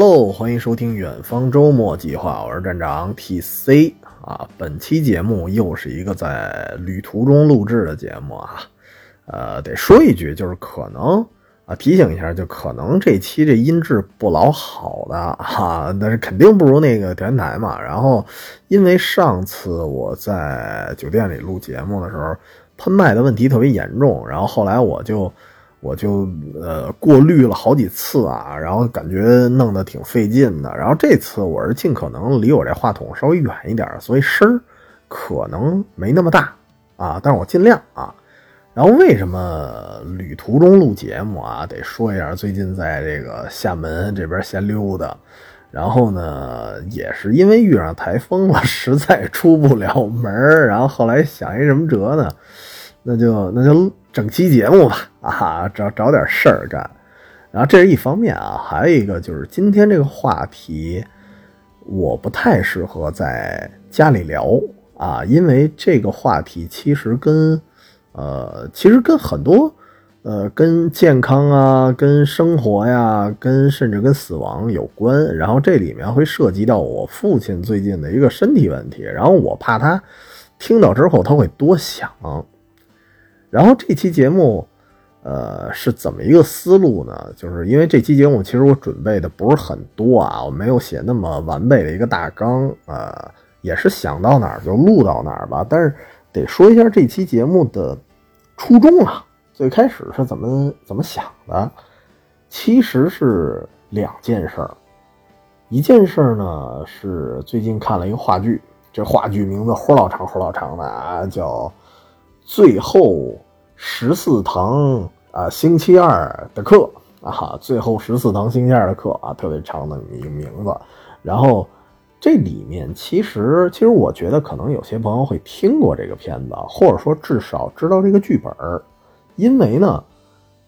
Hello，欢迎收听远方周末计划，我是站长 TC 啊。本期节目又是一个在旅途中录制的节目啊。呃，得说一句，就是可能啊，提醒一下，就可能这期这音质不老好的哈，但是肯定不如那个电台嘛。然后，因为上次我在酒店里录节目的时候，喷麦的问题特别严重，然后后来我就。我就呃过滤了好几次啊，然后感觉弄得挺费劲的。然后这次我是尽可能离我这话筒稍微远一点，所以声儿可能没那么大啊，但是我尽量啊。然后为什么旅途中录节目啊？得说一下，最近在这个厦门这边闲溜达，然后呢，也是因为遇上台风了，实在出不了门然后后来想一什么辙呢？那就那就。整期节目吧，啊，找找点事儿干，然后这是一方面啊，还有一个就是今天这个话题，我不太适合在家里聊啊，因为这个话题其实跟，呃，其实跟很多，呃，跟健康啊，跟生活呀，跟甚至跟死亡有关，然后这里面会涉及到我父亲最近的一个身体问题，然后我怕他听到之后他会多想。然后这期节目，呃，是怎么一个思路呢？就是因为这期节目其实我准备的不是很多啊，我没有写那么完备的一个大纲，呃，也是想到哪儿就录到哪儿吧。但是得说一下这期节目的初衷啊，最开始是怎么怎么想的？其实是两件事儿，一件事儿呢是最近看了一个话剧，这话剧名字呼老长呼老长的啊，叫。最后十四堂啊，星期二的课啊，最后十四堂星期二的课啊，特别长的一个名字。然后这里面其实，其实我觉得可能有些朋友会听过这个片子，或者说至少知道这个剧本，因为呢，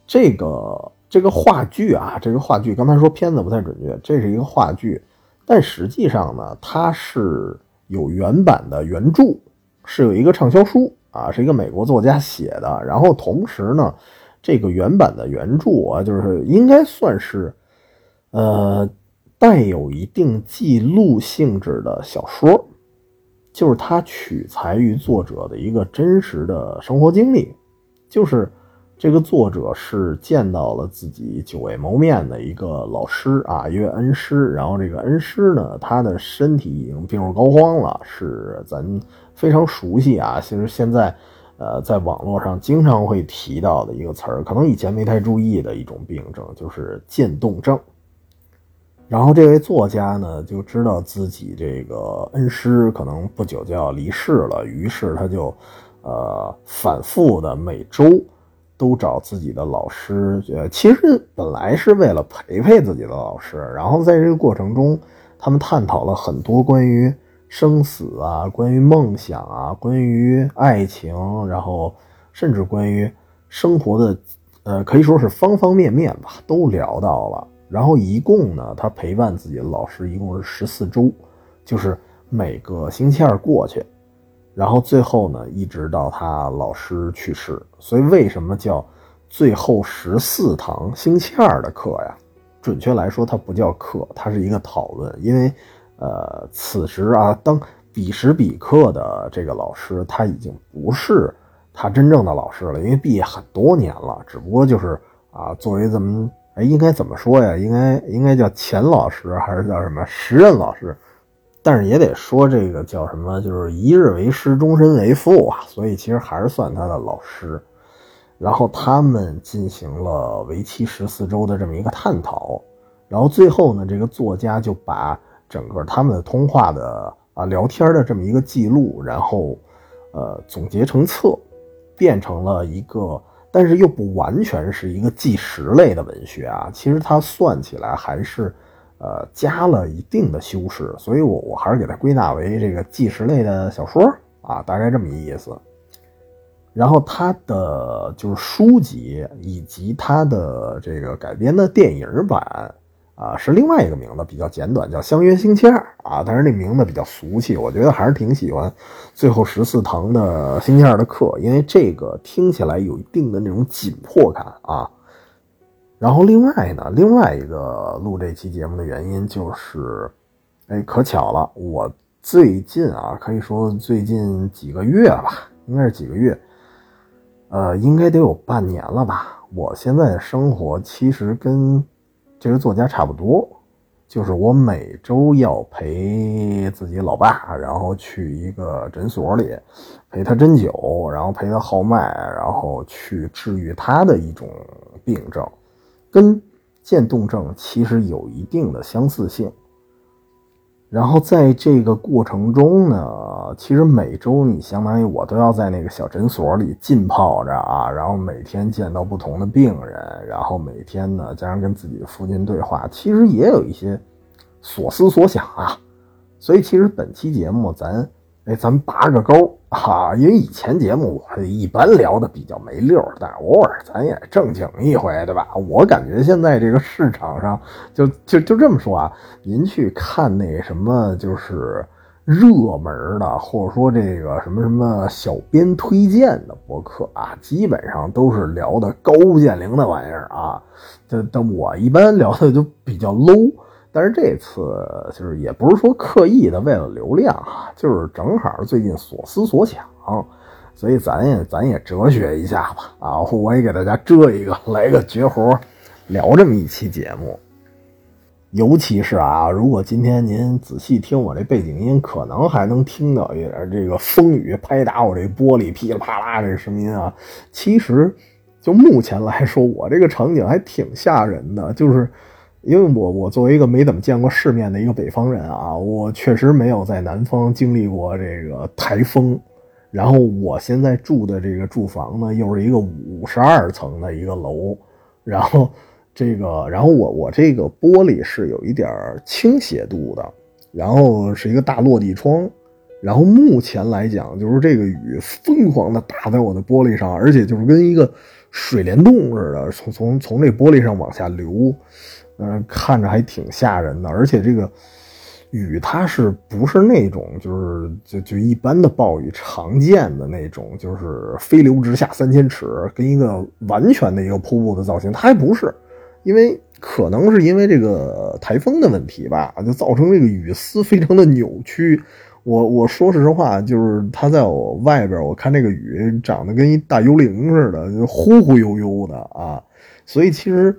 这个这个话剧啊，这个话剧刚才说片子不太准确，这是一个话剧，但实际上呢，它是有原版的原著，是有一个畅销书。啊，是一个美国作家写的，然后同时呢，这个原版的原著啊，就是应该算是，呃，带有一定记录性质的小说，就是它取材于作者的一个真实的生活经历，就是这个作者是见到了自己久未谋面的一个老师啊，一位恩师，然后这个恩师呢，他的身体已经病入膏肓了，是咱。非常熟悉啊，其实现在，呃，在网络上经常会提到的一个词儿，可能以前没太注意的一种病症，就是渐冻症。然后这位作家呢，就知道自己这个恩师可能不久就要离世了，于是他就，呃，反复的每周都找自己的老师，呃，其实本来是为了陪陪自己的老师，然后在这个过程中，他们探讨了很多关于。生死啊，关于梦想啊，关于爱情，然后甚至关于生活的，呃，可以说是方方面面吧，都聊到了。然后一共呢，他陪伴自己的老师一共是十四周，就是每个星期二过去，然后最后呢，一直到他老师去世。所以为什么叫最后十四堂星期二的课呀？准确来说，它不叫课，它是一个讨论，因为。呃，此时啊，当彼时彼刻的这个老师，他已经不是他真正的老师了，因为毕业很多年了。只不过就是啊，作为怎么哎，应该怎么说呀？应该应该叫前老师还是叫什么时任老师？但是也得说这个叫什么，就是一日为师，终身为父啊。所以其实还是算他的老师。然后他们进行了为期十四周的这么一个探讨，然后最后呢，这个作家就把。整个他们的通话的啊聊天的这么一个记录，然后，呃，总结成册，变成了一个，但是又不完全是一个纪实类的文学啊。其实它算起来还是，呃，加了一定的修饰，所以我我还是给它归纳为这个纪实类的小说啊，大概这么一意思。然后它的就是书籍以及它的这个改编的电影版。啊，是另外一个名字，比较简短，叫《相约星期二》啊。但是那名字比较俗气，我觉得还是挺喜欢。最后十四堂的星期二的课，因为这个听起来有一定的那种紧迫感啊。然后另外呢，另外一个录这期节目的原因就是，哎，可巧了，我最近啊，可以说最近几个月吧，应该是几个月，呃，应该得有半年了吧。我现在的生活其实跟这个作家差不多。就是我每周要陪自己老爸，然后去一个诊所里陪他针灸，然后陪他号脉，然后去治愈他的一种病症，跟渐冻症其实有一定的相似性。然后在这个过程中呢，其实每周你相当于我都要在那个小诊所里浸泡着啊，然后每天见到不同的病人，然后每天呢加上跟自己的父亲对话，其实也有一些所思所想啊。所以其实本期节目咱哎咱拔个钩。哈，因为以前节目我一般聊的比较没溜，但是偶尔咱也正经一回，对吧？我感觉现在这个市场上，就就就这么说啊，您去看那什么，就是热门的，或者说这个什么什么小编推荐的博客啊，基本上都是聊的高屋建瓴的玩意儿啊。这但我一般聊的就比较 low。但是这次就是也不是说刻意的为了流量啊，就是正好最近所思所想，所以咱也咱也哲学一下吧啊！我也给大家遮一个，来个绝活，聊这么一期节目。尤其是啊，如果今天您仔细听我这背景音，可能还能听到一点这个风雨拍打我这玻璃噼里啪啦这声音啊。其实就目前来说，我这个场景还挺吓人的，就是。因为我我作为一个没怎么见过世面的一个北方人啊，我确实没有在南方经历过这个台风。然后我现在住的这个住房呢，又是一个五十二层的一个楼，然后这个，然后我我这个玻璃是有一点倾斜度的，然后是一个大落地窗，然后目前来讲，就是这个雨疯狂的打在我的玻璃上，而且就是跟一个水帘洞似的，从从从这玻璃上往下流。嗯，看着还挺吓人的，而且这个雨它是不是那种就是就就一般的暴雨常见的那种，就是飞流直下三千尺，跟一个完全的一个瀑布的造型，它还不是，因为可能是因为这个台风的问题吧，就造成这个雨丝非常的扭曲。我我说实话，就是它在我外边，我看这个雨长得跟一大幽灵似的，就忽忽悠悠的啊，所以其实。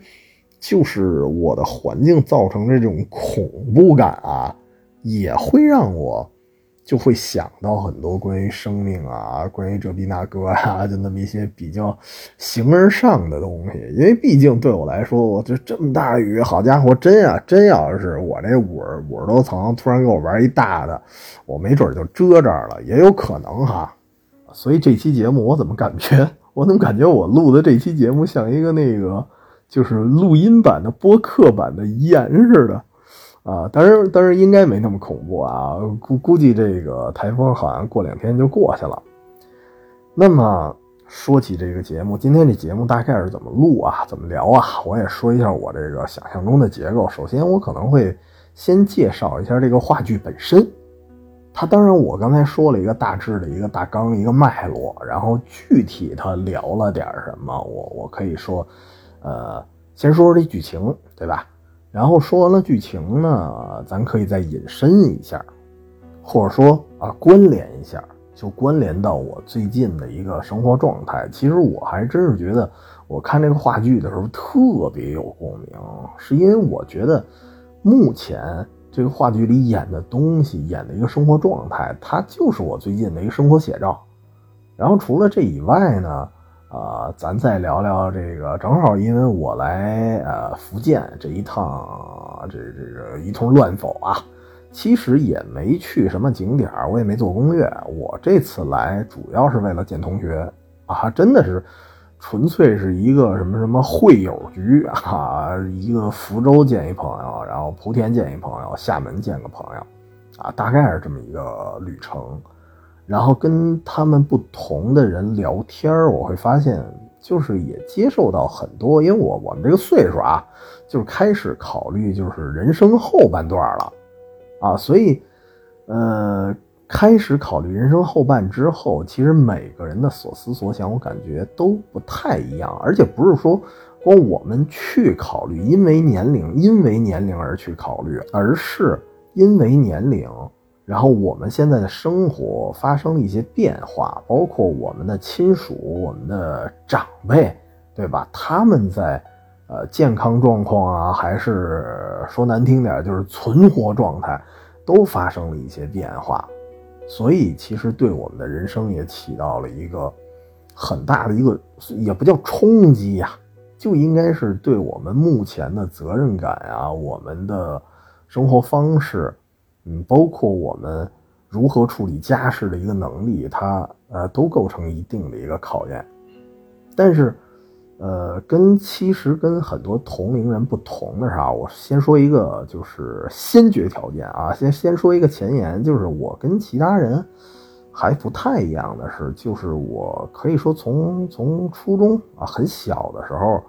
就是我的环境造成这种恐怖感啊，也会让我就会想到很多关于生命啊，关于这比那哥啊，就那么一些比较形而上的东西。因为毕竟对我来说，我这这么大雨，好家伙，真啊，真要是我这五十五十多层突然给我玩一大的，我没准就遮这儿了，也有可能哈。所以这期节目我怎么感觉，我怎么感觉我录的这期节目像一个那个。就是录音版的播客版的遗言似的，啊，当然，当然应该没那么恐怖啊，估估计这个台风好像过两天就过去了。那么说起这个节目，今天这节目大概是怎么录啊，怎么聊啊？我也说一下我这个想象中的结构。首先，我可能会先介绍一下这个话剧本身。它当然，我刚才说了一个大致的一个大纲，一个脉络，然后具体它聊了点什么，我我可以说。呃，先说说这剧情，对吧？然后说完了剧情呢，咱可以再引申一下，或者说啊，关联一下，就关联到我最近的一个生活状态。其实我还真是觉得，我看这个话剧的时候特别有共鸣，是因为我觉得目前这个话剧里演的东西，演的一个生活状态，它就是我最近的一个生活写照。然后除了这以外呢？啊，咱再聊聊这个，正好因为我来呃福建这一趟，这这个一通乱走啊，其实也没去什么景点，我也没做攻略。我这次来主要是为了见同学啊，真的是纯粹是一个什么什么会友局啊，一个福州见一朋友，然后莆田见一朋友，厦门见个朋友，啊，大概是这么一个旅程。然后跟他们不同的人聊天我会发现，就是也接受到很多，因为我我们这个岁数啊，就是开始考虑就是人生后半段了，啊，所以，呃，开始考虑人生后半之后，其实每个人的所思所想，我感觉都不太一样，而且不是说光我们去考虑，因为年龄，因为年龄而去考虑，而是因为年龄，然后我们现在的生活发生了一些变化，包括我们的亲属、我们的长辈，对吧？他们在呃健康状况啊，还是说难听点，就是存活状态，都发生了一些变化，所以其实对我们的人生也起到了一个很大的一个，也不叫冲击呀。就应该是对我们目前的责任感啊，我们的生活方式，嗯，包括我们如何处理家事的一个能力，它呃都构成一定的一个考验。但是，呃，跟其实跟很多同龄人不同的是啊，我先说一个就是先决条件啊，先先说一个前言，就是我跟其他人。还不太一样的是，就是我可以说从从初中啊很小的时候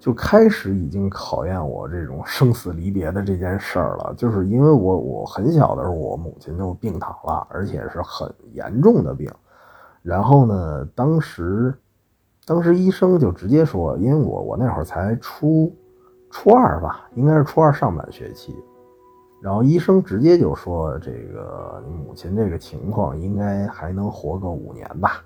就开始已经考验我这种生死离别的这件事儿了。就是因为我我很小的时候，我母亲就病躺了，而且是很严重的病。然后呢，当时当时医生就直接说，因为我我那会儿才初初二吧，应该是初二上半学期。然后医生直接就说：“这个你母亲这个情况应该还能活个五年吧。”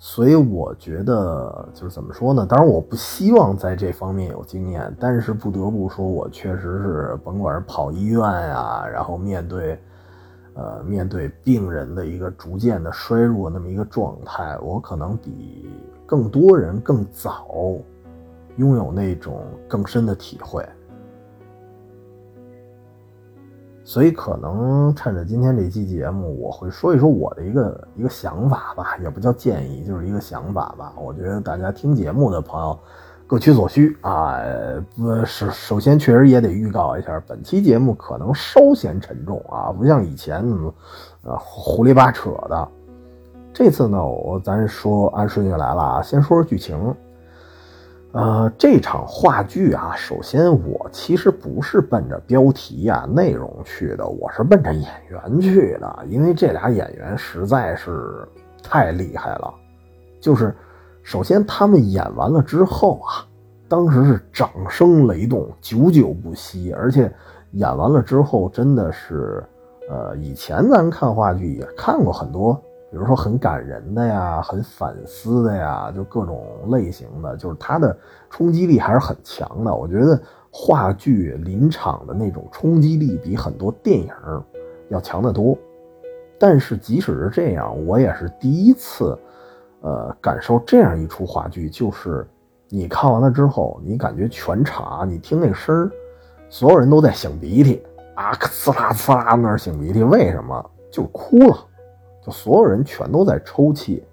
所以我觉得就是怎么说呢？当然我不希望在这方面有经验，但是不得不说，我确实是甭管是跑医院啊，然后面对呃面对病人的一个逐渐的衰弱那么一个状态，我可能比更多人更早拥有那种更深的体会。所以可能趁着今天这期节目，我会说一说我的一个一个想法吧，也不叫建议，就是一个想法吧。我觉得大家听节目的朋友各取所需啊。不，首首先确实也得预告一下，本期节目可能稍显沉重啊，不像以前那么呃胡里八扯的。这次呢，我咱说按顺序来了啊，先说说剧情。呃，这场话剧啊，首先我其实不是奔着标题呀、内容去的，我是奔着演员去的，因为这俩演员实在是太厉害了。就是，首先他们演完了之后啊，当时是掌声雷动，久久不息，而且演完了之后真的是，呃，以前咱看话剧也看过很多。比如说很感人的呀，很反思的呀，就各种类型的，就是它的冲击力还是很强的。我觉得话剧临场的那种冲击力比很多电影要强得多。但是即使是这样，我也是第一次，呃，感受这样一出话剧，就是你看完了之后，你感觉全场你听那声儿，所有人都在擤鼻涕啊，呲啦呲啦那儿擤鼻涕，为什么？就哭了。所有人全都在抽泣，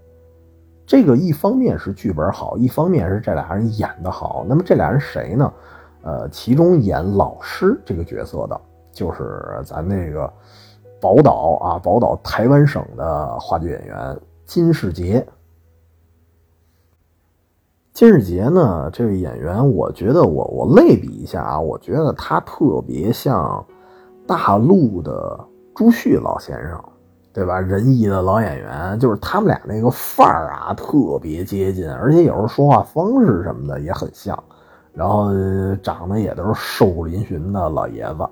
这个一方面是剧本好，一方面是这俩人演的好。那么这俩人谁呢？呃，其中演老师这个角色的，就是咱那个宝岛啊，宝岛台湾省的话剧演员金世杰。金世杰呢，这位演员，我觉得我我类比一下啊，我觉得他特别像大陆的朱旭老先生。对吧？仁义的老演员，就是他们俩那个范儿啊，特别接近，而且有时候说话方式什么的也很像，然后长得也都是瘦骨嶙峋的老爷子。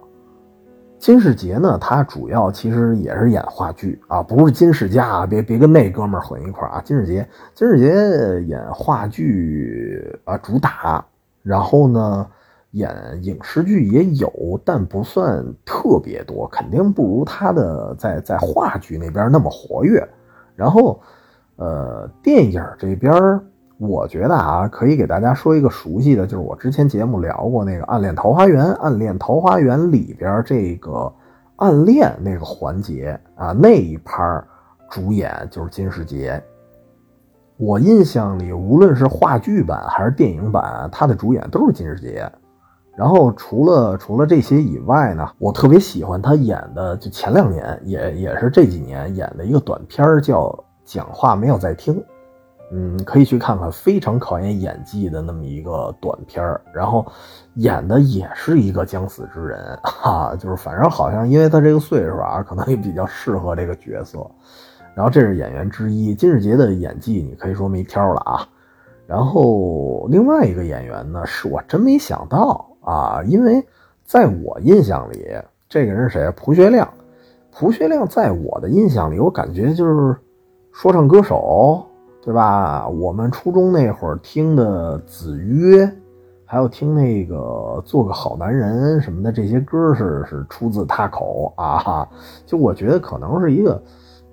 金世杰呢，他主要其实也是演话剧啊，不是金世佳，别别跟那哥们混一块啊。金世杰，金世杰演话剧啊，主打，然后呢。演影视剧也有，但不算特别多，肯定不如他的在在话剧那边那么活跃。然后，呃，电影这边，我觉得啊，可以给大家说一个熟悉的，就是我之前节目聊过那个《暗恋桃花源》，《暗恋桃花源》里边这个暗恋那个环节啊，那一拍主演就是金世杰。我印象里，无论是话剧版还是电影版，他的主演都是金世杰。然后除了除了这些以外呢，我特别喜欢他演的，就前两年也也是这几年演的一个短片叫《讲话没有在听》，嗯，可以去看看，非常考验演技的那么一个短片然后演的也是一个将死之人哈，就是反正好像因为他这个岁数啊，可能也比较适合这个角色。然后这是演员之一金世杰的演技，你可以说没挑了啊。然后另外一个演员呢，是我真没想到啊，因为在我印象里，这个人是谁？蒲学亮。蒲学亮在我的印象里，我感觉就是说唱歌手，对吧？我们初中那会儿听的《子曰》，还有听那个《做个好男人》什么的，这些歌是是出自他口啊。就我觉得可能是一个。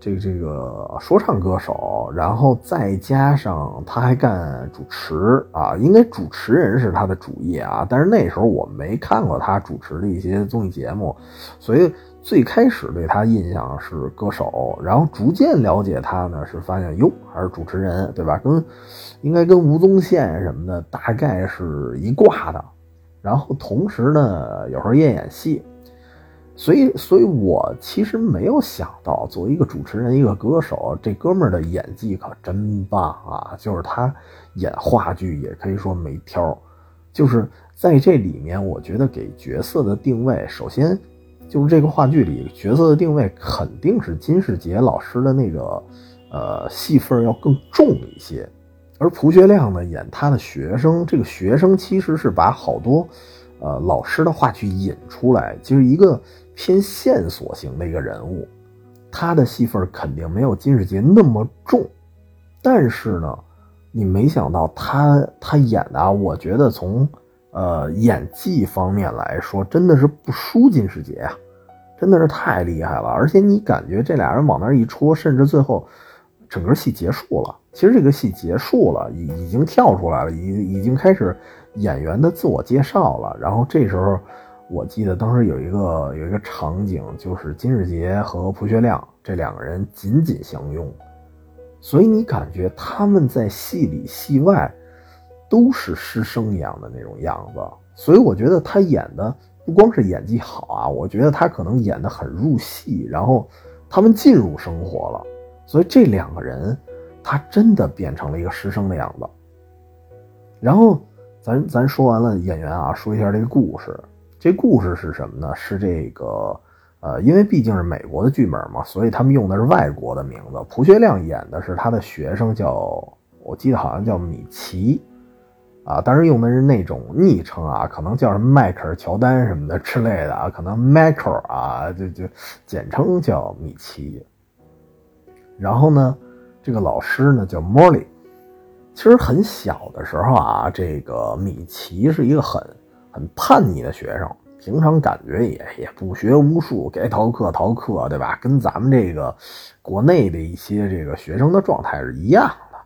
这个这个说唱歌手，然后再加上他还干主持啊，应该主持人是他的主业啊。但是那时候我没看过他主持的一些综艺节目，所以最开始对他印象是歌手，然后逐渐了解他呢，是发现哟还是主持人，对吧？跟应该跟吴宗宪什么的大概是一挂的，然后同时呢，有时候也演戏。所以，所以我其实没有想到，作为一个主持人、一个歌手，这哥们儿的演技可真棒啊！就是他演话剧也可以说没挑，就是在这里面，我觉得给角色的定位，首先就是这个话剧里角色的定位肯定是金世杰老师的那个呃戏份要更重一些，而蒲学亮呢演他的学生，这个学生其实是把好多呃老师的话剧引出来，就是一个。偏线索型的一个人物，他的戏份肯定没有金世杰那么重，但是呢，你没想到他他演的啊，我觉得从呃演技方面来说，真的是不输金世杰啊，真的是太厉害了。而且你感觉这俩人往那一戳，甚至最后整个戏结束了，其实这个戏结束了，已已经跳出来了，已已经开始演员的自我介绍了，然后这时候。我记得当时有一个有一个场景，就是金世杰和蒲学亮这两个人紧紧相拥，所以你感觉他们在戏里戏外都是师生一样的那种样子。所以我觉得他演的不光是演技好啊，我觉得他可能演的很入戏，然后他们进入生活了，所以这两个人他真的变成了一个师生的样子。然后咱咱说完了演员啊，说一下这个故事。这故事是什么呢？是这个，呃，因为毕竟是美国的剧本嘛，所以他们用的是外国的名字。蒲学亮演的是他的学生，叫我记得好像叫米奇，啊，当然用的是那种昵称啊，可能叫什么迈克尔·乔丹什么的之类的啊，可能 Michael 啊，就就简称叫米奇。然后呢，这个老师呢叫 Molly。其实很小的时候啊，这个米奇是一个很。叛逆的学生，平常感觉也也不学无术，该逃课逃课，对吧？跟咱们这个国内的一些这个学生的状态是一样的，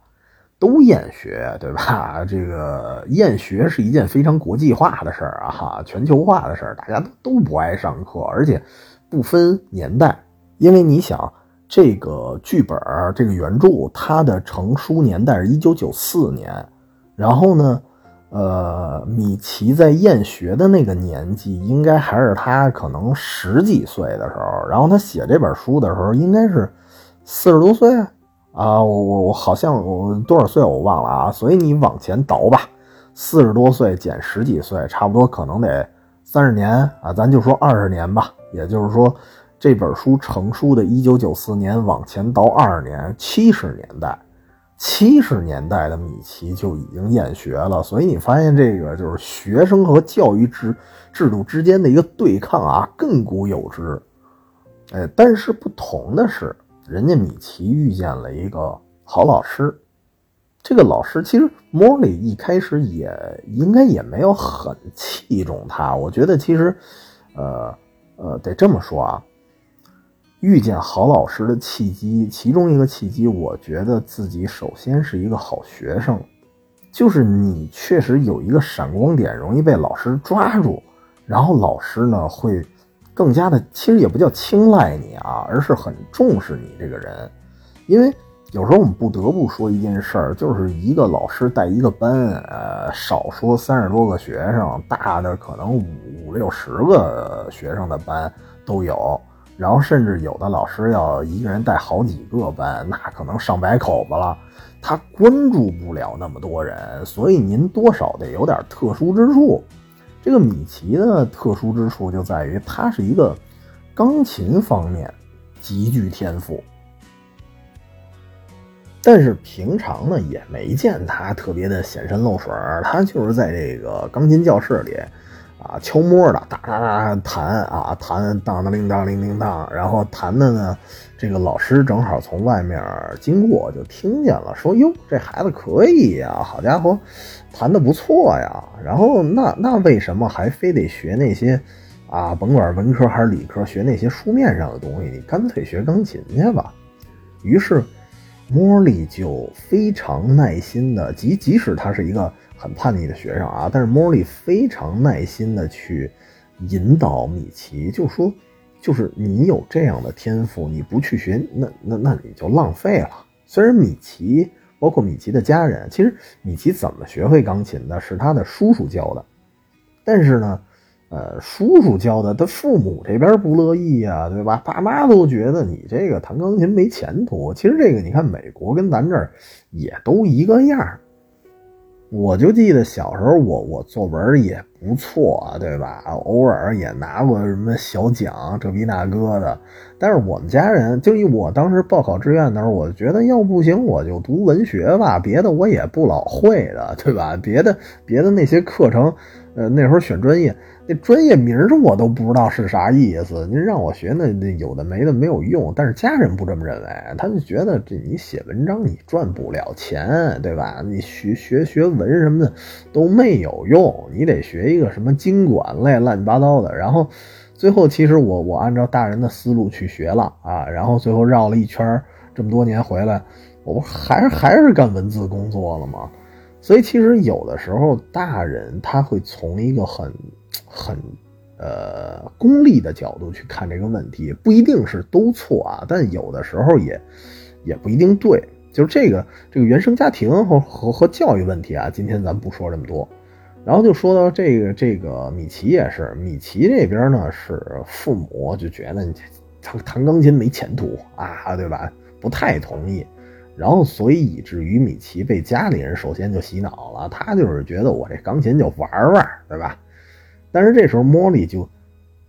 都厌学，对吧？这个厌学是一件非常国际化的事儿啊，哈，全球化的事儿，大家都都不爱上课，而且不分年代，因为你想，这个剧本这个原著它的成书年代是一九九四年，然后呢？呃，米奇在厌学的那个年纪，应该还是他可能十几岁的时候。然后他写这本书的时候，应该是四十多岁啊。我我我好像我多少岁我忘了啊。所以你往前倒吧，四十多岁减十几岁，差不多可能得三十年啊。咱就说二十年吧。也就是说，这本书成书的一九九四年往前倒二十年，七十年代。七十年代的米奇就已经厌学了，所以你发现这个就是学生和教育制制度之间的一个对抗啊，亘古有之。哎，但是不同的是，人家米奇遇见了一个好老师。这个老师其实莫里一开始也应该也没有很器重他。我觉得其实，呃呃，得这么说啊。遇见好老师的契机，其中一个契机，我觉得自己首先是一个好学生，就是你确实有一个闪光点，容易被老师抓住，然后老师呢会更加的，其实也不叫青睐你啊，而是很重视你这个人。因为有时候我们不得不说一件事儿，就是一个老师带一个班，呃，少说三十多个学生，大的可能五五六十个学生的班都有。然后甚至有的老师要一个人带好几个班，那可能上百口子了，他关注不了那么多人，所以您多少得有点特殊之处。这个米奇的特殊之处就在于他是一个钢琴方面极具天赋，但是平常呢也没见他特别的显山露水，他就是在这个钢琴教室里。啊，悄摸的哒哒哒弹啊，弹当当铃当铃铃当，然后弹的呢，这个老师正好从外面经过，就听见了，说哟，这孩子可以呀，好家伙，弹的不错呀。然后那那为什么还非得学那些啊，甭管文科还是理科，学那些书面上的东西，你干脆学钢琴去吧。于是莫莉就非常耐心的，即即使他是一个。很叛逆的学生啊，但是莫莉非常耐心的去引导米奇，就说，就是你有这样的天赋，你不去学，那那那你就浪费了。虽然米奇，包括米奇的家人，其实米奇怎么学会钢琴的，是他的叔叔教的，但是呢，呃，叔叔教的，他父母这边不乐意呀，对吧？爸妈都觉得你这个弹钢琴没前途。其实这个你看，美国跟咱这儿也都一个样。我就记得小时候，我我作文也不错，对吧？偶尔也拿过什么小奖，这逼那哥的。但是我们家人，就以我当时报考志愿的时候，我觉得要不行，我就读文学吧，别的我也不老会的，对吧？别的别的那些课程，呃，那时候选专业。那专业名儿我都不知道是啥意思，您让我学那那有的没的没有用。但是家人不这么认为，他就觉得这你写文章你赚不了钱，对吧？你学学学文什么的都没有用，你得学一个什么经管类乱七八糟的。然后最后其实我我按照大人的思路去学了啊，然后最后绕了一圈这么多年回来，我不还是还是干文字工作了吗？所以其实有的时候大人他会从一个很。很，呃，功利的角度去看这个问题，不一定是都错啊，但有的时候也，也不一定对。就是这个这个原生家庭和和和教育问题啊，今天咱不说这么多，然后就说到这个这个米奇也是，米奇这边呢是父母就觉得你弹弹钢琴没前途啊，对吧？不太同意，然后所以以至于米奇被家里人首先就洗脑了，他就是觉得我这钢琴就玩玩，对吧？但是这时候，莫莉就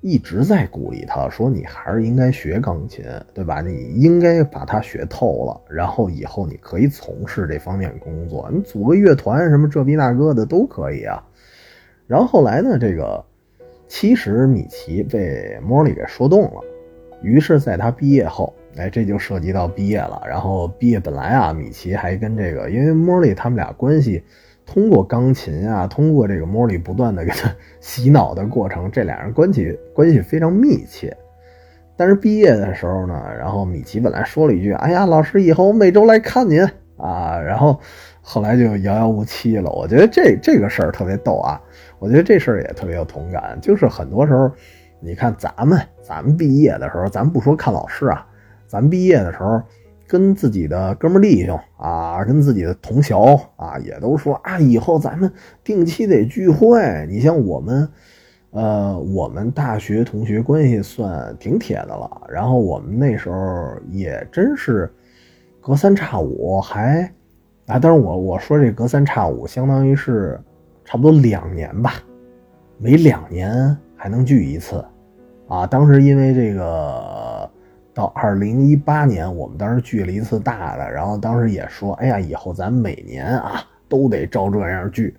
一直在鼓励他，说：“你还是应该学钢琴，对吧？你应该把它学透了，然后以后你可以从事这方面工作，你组个乐团什么这逼那哥的都可以啊。”然后后来呢，这个其实米奇被莫莉给说动了，于是在他毕业后，哎，这就涉及到毕业了。然后毕业本来啊，米奇还跟这个，因为莫莉他们俩关系。通过钢琴啊，通过这个莫莉不断的给他 洗脑的过程，这俩人关系关系非常密切。但是毕业的时候呢，然后米奇本来说了一句：“哎呀，老师以后我每周来看您啊。”然后后来就遥遥无期了。我觉得这这个事儿特别逗啊，我觉得这事儿也特别有同感。就是很多时候，你看咱们咱们毕业的时候，咱不说看老师啊，咱毕业的时候。跟自己的哥们弟兄啊，跟自己的同学啊，也都说啊，以后咱们定期得聚会。你像我们，呃，我们大学同学关系算挺铁的了。然后我们那时候也真是隔三差五还啊，但是我我说这隔三差五，相当于是差不多两年吧，每两年还能聚一次啊。当时因为这个。到二零一八年，我们当时聚了一次大的，然后当时也说，哎呀，以后咱每年啊都得照这样聚。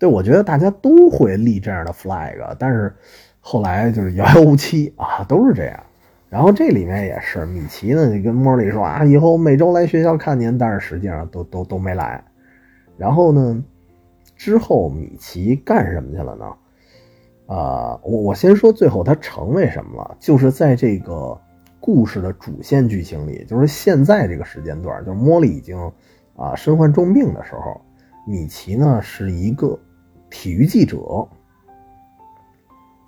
对，我觉得大家都会立这样的 flag，但是后来就是遥遥无期啊，都是这样。然后这里面也是，米奇呢就跟莫莉说啊，以后每周来学校看您，但是实际上都都都没来。然后呢，之后米奇干什么去了呢？啊，我我先说最后他成为什么了，就是在这个。故事的主线剧情里，就是现在这个时间段，就莫莉已经啊身患重病的时候，米奇呢是一个体育记者，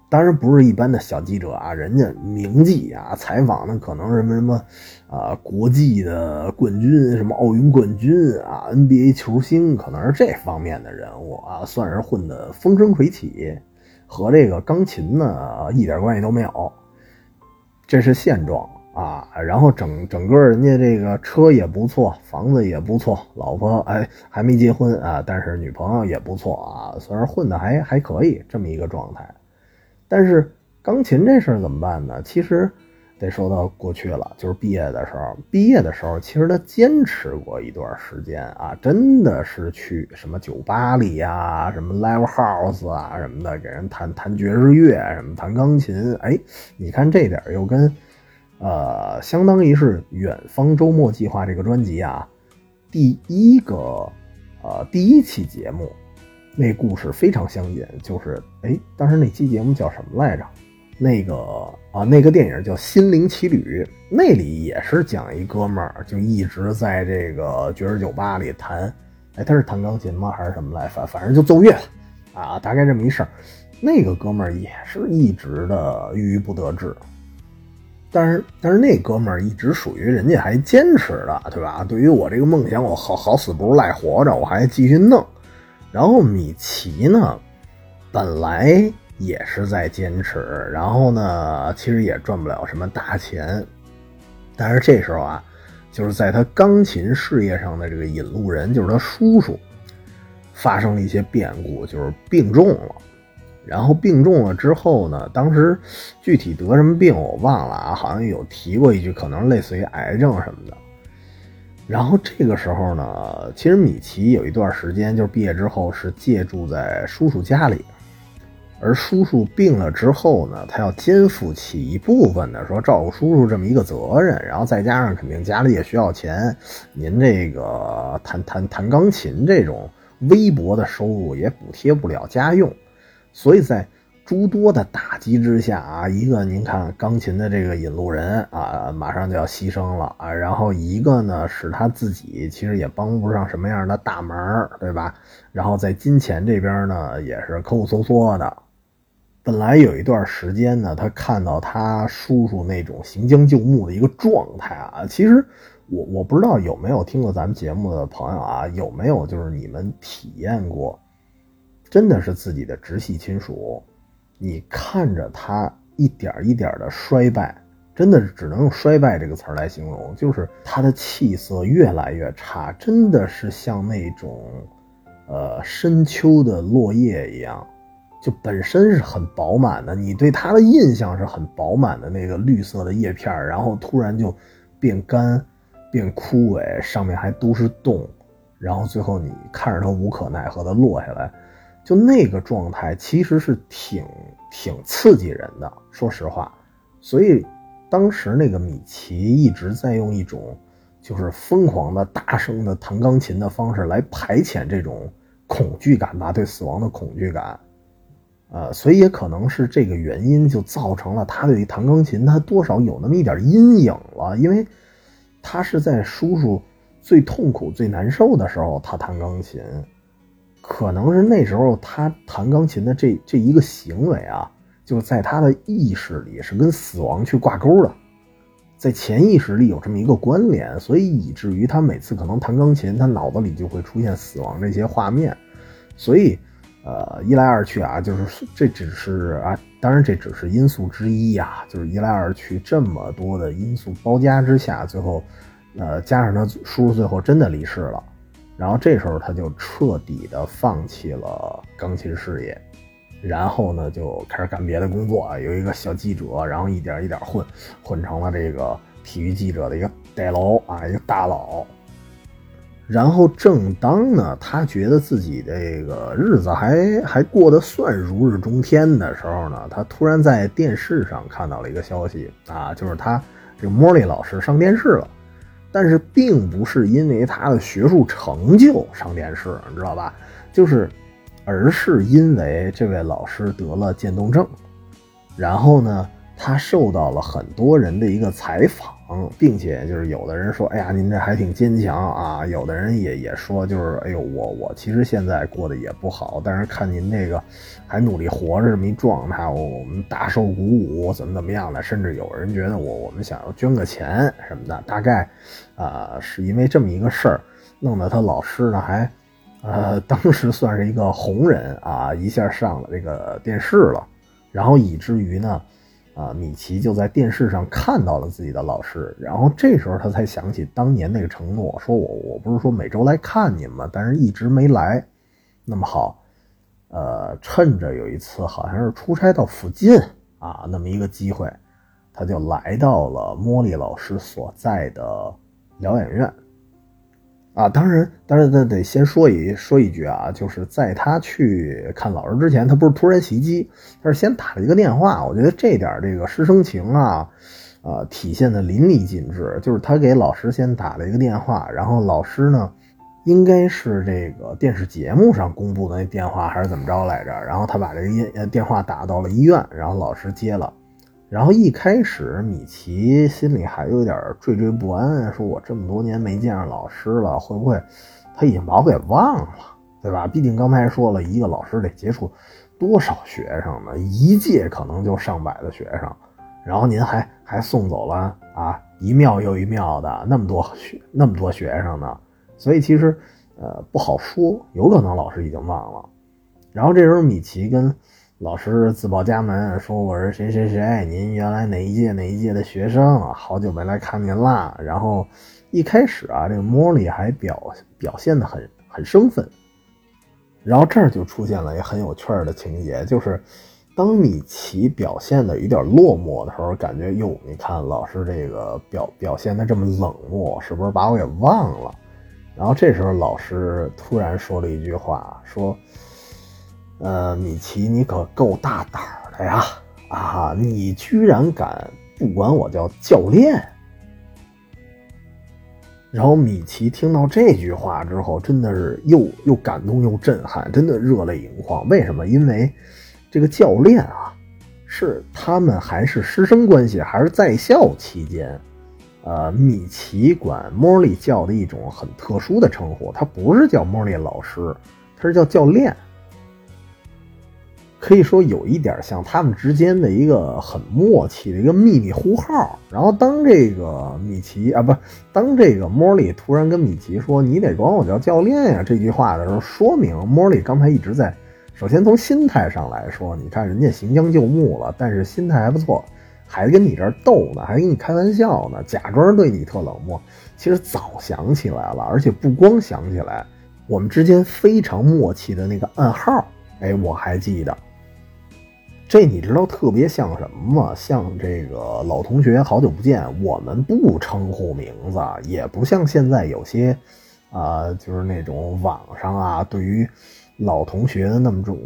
当然不是一般的小记者啊，人家名记啊，采访的可能什么什么啊国际的冠军，什么奥运冠军啊，NBA 球星，可能是这方面的人物啊，算是混得风生水起，和这个钢琴呢一点关系都没有。这是现状啊，然后整整个人家这个车也不错，房子也不错，老婆哎还没结婚啊，但是女朋友也不错啊，虽然混的还还可以这么一个状态。但是钢琴这事儿怎么办呢？其实得说到过去了，就是毕业的时候。毕业的时候，其实他坚持过一段时间啊，真的是去什么酒吧里呀、什么 live house 啊什么的，给人弹弹爵士乐，什么弹钢琴。哎，你看这点又跟，呃，相当于是《远方周末计划》这个专辑啊，第一个，呃，第一期节目那故事非常相近。就是，哎，当时那期节目叫什么来着？那个啊，那个电影叫《心灵奇旅》，那里也是讲一哥们儿，就一直在这个爵士酒吧里弹，哎，他是弹钢琴吗？还是什么来？反反正就奏乐啊，大概这么一事儿。那个哥们儿也是一直的郁郁不得志，但是但是那哥们儿一直属于人家还坚持的，对吧？对于我这个梦想，我好好死不如赖活着，我还继续弄。然后米奇呢，本来。也是在坚持，然后呢，其实也赚不了什么大钱，但是这时候啊，就是在他钢琴事业上的这个引路人，就是他叔叔，发生了一些变故，就是病重了。然后病重了之后呢，当时具体得什么病我忘了啊，好像有提过一句，可能类似于癌症什么的。然后这个时候呢，其实米奇有一段时间，就是毕业之后是借住在叔叔家里。而叔叔病了之后呢，他要肩负起一部分的说照顾叔叔这么一个责任，然后再加上肯定家里也需要钱，您这个弹弹弹钢琴这种微薄的收入也补贴不了家用，所以在诸多的打击之下啊，一个您看钢琴的这个引路人啊，马上就要牺牲了啊，然后一个呢是他自己其实也帮不上什么样的大忙，对吧？然后在金钱这边呢也是抠抠搜搜的。本来有一段时间呢，他看到他叔叔那种行将就木的一个状态啊，其实我我不知道有没有听过咱们节目的朋友啊，有没有就是你们体验过，真的是自己的直系亲属，你看着他一点一点的衰败，真的是只能用衰败这个词儿来形容，就是他的气色越来越差，真的是像那种呃深秋的落叶一样。就本身是很饱满的，你对它的印象是很饱满的那个绿色的叶片，然后突然就变干、变枯萎，上面还都是洞，然后最后你看着它无可奈何的落下来，就那个状态其实是挺挺刺激人的，说实话。所以当时那个米奇一直在用一种就是疯狂的大声的弹钢琴的方式来排遣这种恐惧感吧，对死亡的恐惧感。呃，所以也可能是这个原因，就造成了他对于弹钢琴，他多少有那么一点阴影了。因为他是在叔叔最痛苦、最难受的时候，他弹钢琴，可能是那时候他弹钢琴的这这一个行为啊，就在他的意识里是跟死亡去挂钩的，在潜意识里有这么一个关联，所以以至于他每次可能弹钢琴，他脑子里就会出现死亡这些画面，所以。呃，一来二去啊，就是这只是啊，当然这只是因素之一呀，就是一来二去这么多的因素包夹之下，最后，呃，加上他叔叔最后真的离世了，然后这时候他就彻底的放弃了钢琴事业，然后呢就开始干别的工作啊，有一个小记者，然后一点一点混，混成了这个体育记者的一个大佬啊，一个大佬。然后，正当呢，他觉得自己这个日子还还过得算如日中天的时候呢，他突然在电视上看到了一个消息啊，就是他这个莫莉老师上电视了，但是并不是因为他的学术成就上电视，你知道吧？就是，而是因为这位老师得了渐冻症，然后呢，他受到了很多人的一个采访。嗯并且就是有的人说，哎呀，您这还挺坚强啊。有的人也也说，就是哎呦，我我其实现在过得也不好，但是看您这个还努力活着这么一状态，我们大受鼓舞，怎么怎么样的。甚至有人觉得我我们想要捐个钱什么的，大概啊是因为这么一个事儿，弄得他老师呢还呃当时算是一个红人啊，一下上了这个电视了，然后以至于呢。啊，米奇就在电视上看到了自己的老师，然后这时候他才想起当年那个承诺，说我我不是说每周来看您吗？但是一直没来。那么好，呃，趁着有一次好像是出差到附近啊，那么一个机会，他就来到了茉莉老师所在的疗养院。啊，当然，当然，得得先说一说一句啊，就是在他去看老师之前，他不是突然袭击，他是先打了一个电话。我觉得这点这个师生情啊，呃，体现的淋漓尽致。就是他给老师先打了一个电话，然后老师呢，应该是这个电视节目上公布的那电话还是怎么着来着？然后他把这个电话打到了医院，然后老师接了。然后一开始，米奇心里还有点惴惴不安，说我这么多年没见着老师了，会不会他已经把我给忘了，对吧？毕竟刚才说了一个老师得接触多少学生呢？一届可能就上百的学生，然后您还还送走了啊一庙又一庙的那么多学那么多学生呢，所以其实呃不好说，有可能老师已经忘了。然后这时候米奇跟。老师自报家门，说我是谁谁谁，您原来哪一届哪一届的学生，好久没来看您啦。然后一开始啊，这个莫莉还表表现的很很生分。然后这儿就出现了一个很有趣儿的情节，就是当米奇表现的有点落寞的时候，感觉哟，你看老师这个表表现的这么冷漠，是不是把我给忘了？然后这时候老师突然说了一句话，说。呃，米奇，你可够大胆的呀！啊，你居然敢不管我叫教练！然后米奇听到这句话之后，真的是又又感动又震撼，真的热泪盈眶。为什么？因为这个教练啊，是他们还是师生关系，还是在校期间，呃，米奇管莫莉叫的一种很特殊的称呼，他不是叫莫莉老师，他是叫教练。可以说有一点像他们之间的一个很默契的一个秘密呼号。然后当这个米奇啊，不，当这个莫莉突然跟米奇说“你得管我叫教练呀”这句话的时候，说明莫莉刚才一直在，首先从心态上来说，你看人家行将就木了，但是心态还不错，还跟你这逗呢，还跟你开玩笑呢，假装对你特冷漠。其实早想起来了，而且不光想起来，我们之间非常默契的那个暗号，哎，我还记得。这你知道特别像什么吗？像这个老同学好久不见，我们不称呼名字，也不像现在有些，啊，就是那种网上啊，对于老同学的那么种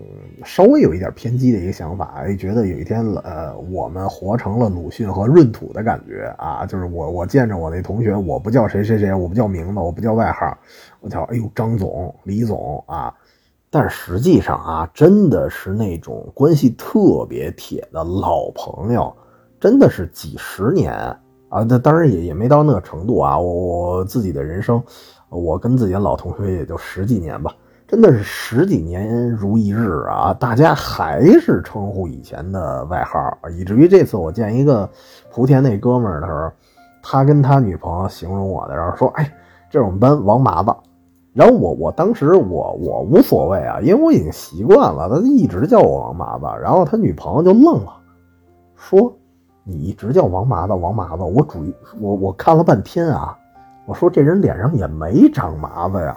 稍微有一点偏激的一个想法，觉得有一天呃，我们活成了鲁迅和闰土的感觉啊，就是我我见着我那同学，我不叫谁谁谁，我不叫名字，我不叫外号，我叫哎呦张总、李总啊。但实际上啊，真的是那种关系特别铁的老朋友，真的是几十年啊。那当然也也没到那个程度啊。我我自己的人生，我跟自己的老同学也就十几年吧，真的是十几年如一日啊。大家还是称呼以前的外号，以至于这次我见一个莆田那哥们儿的时候，他跟他女朋友形容我的时候说：“哎，这是我们班王麻子。”然后我我当时我我无所谓啊，因为我已经习惯了，他一直叫我王麻子。然后他女朋友就愣了，说：“你一直叫王麻子，王麻子。”我主我我看了半天啊，我说这人脸上也没长麻子呀。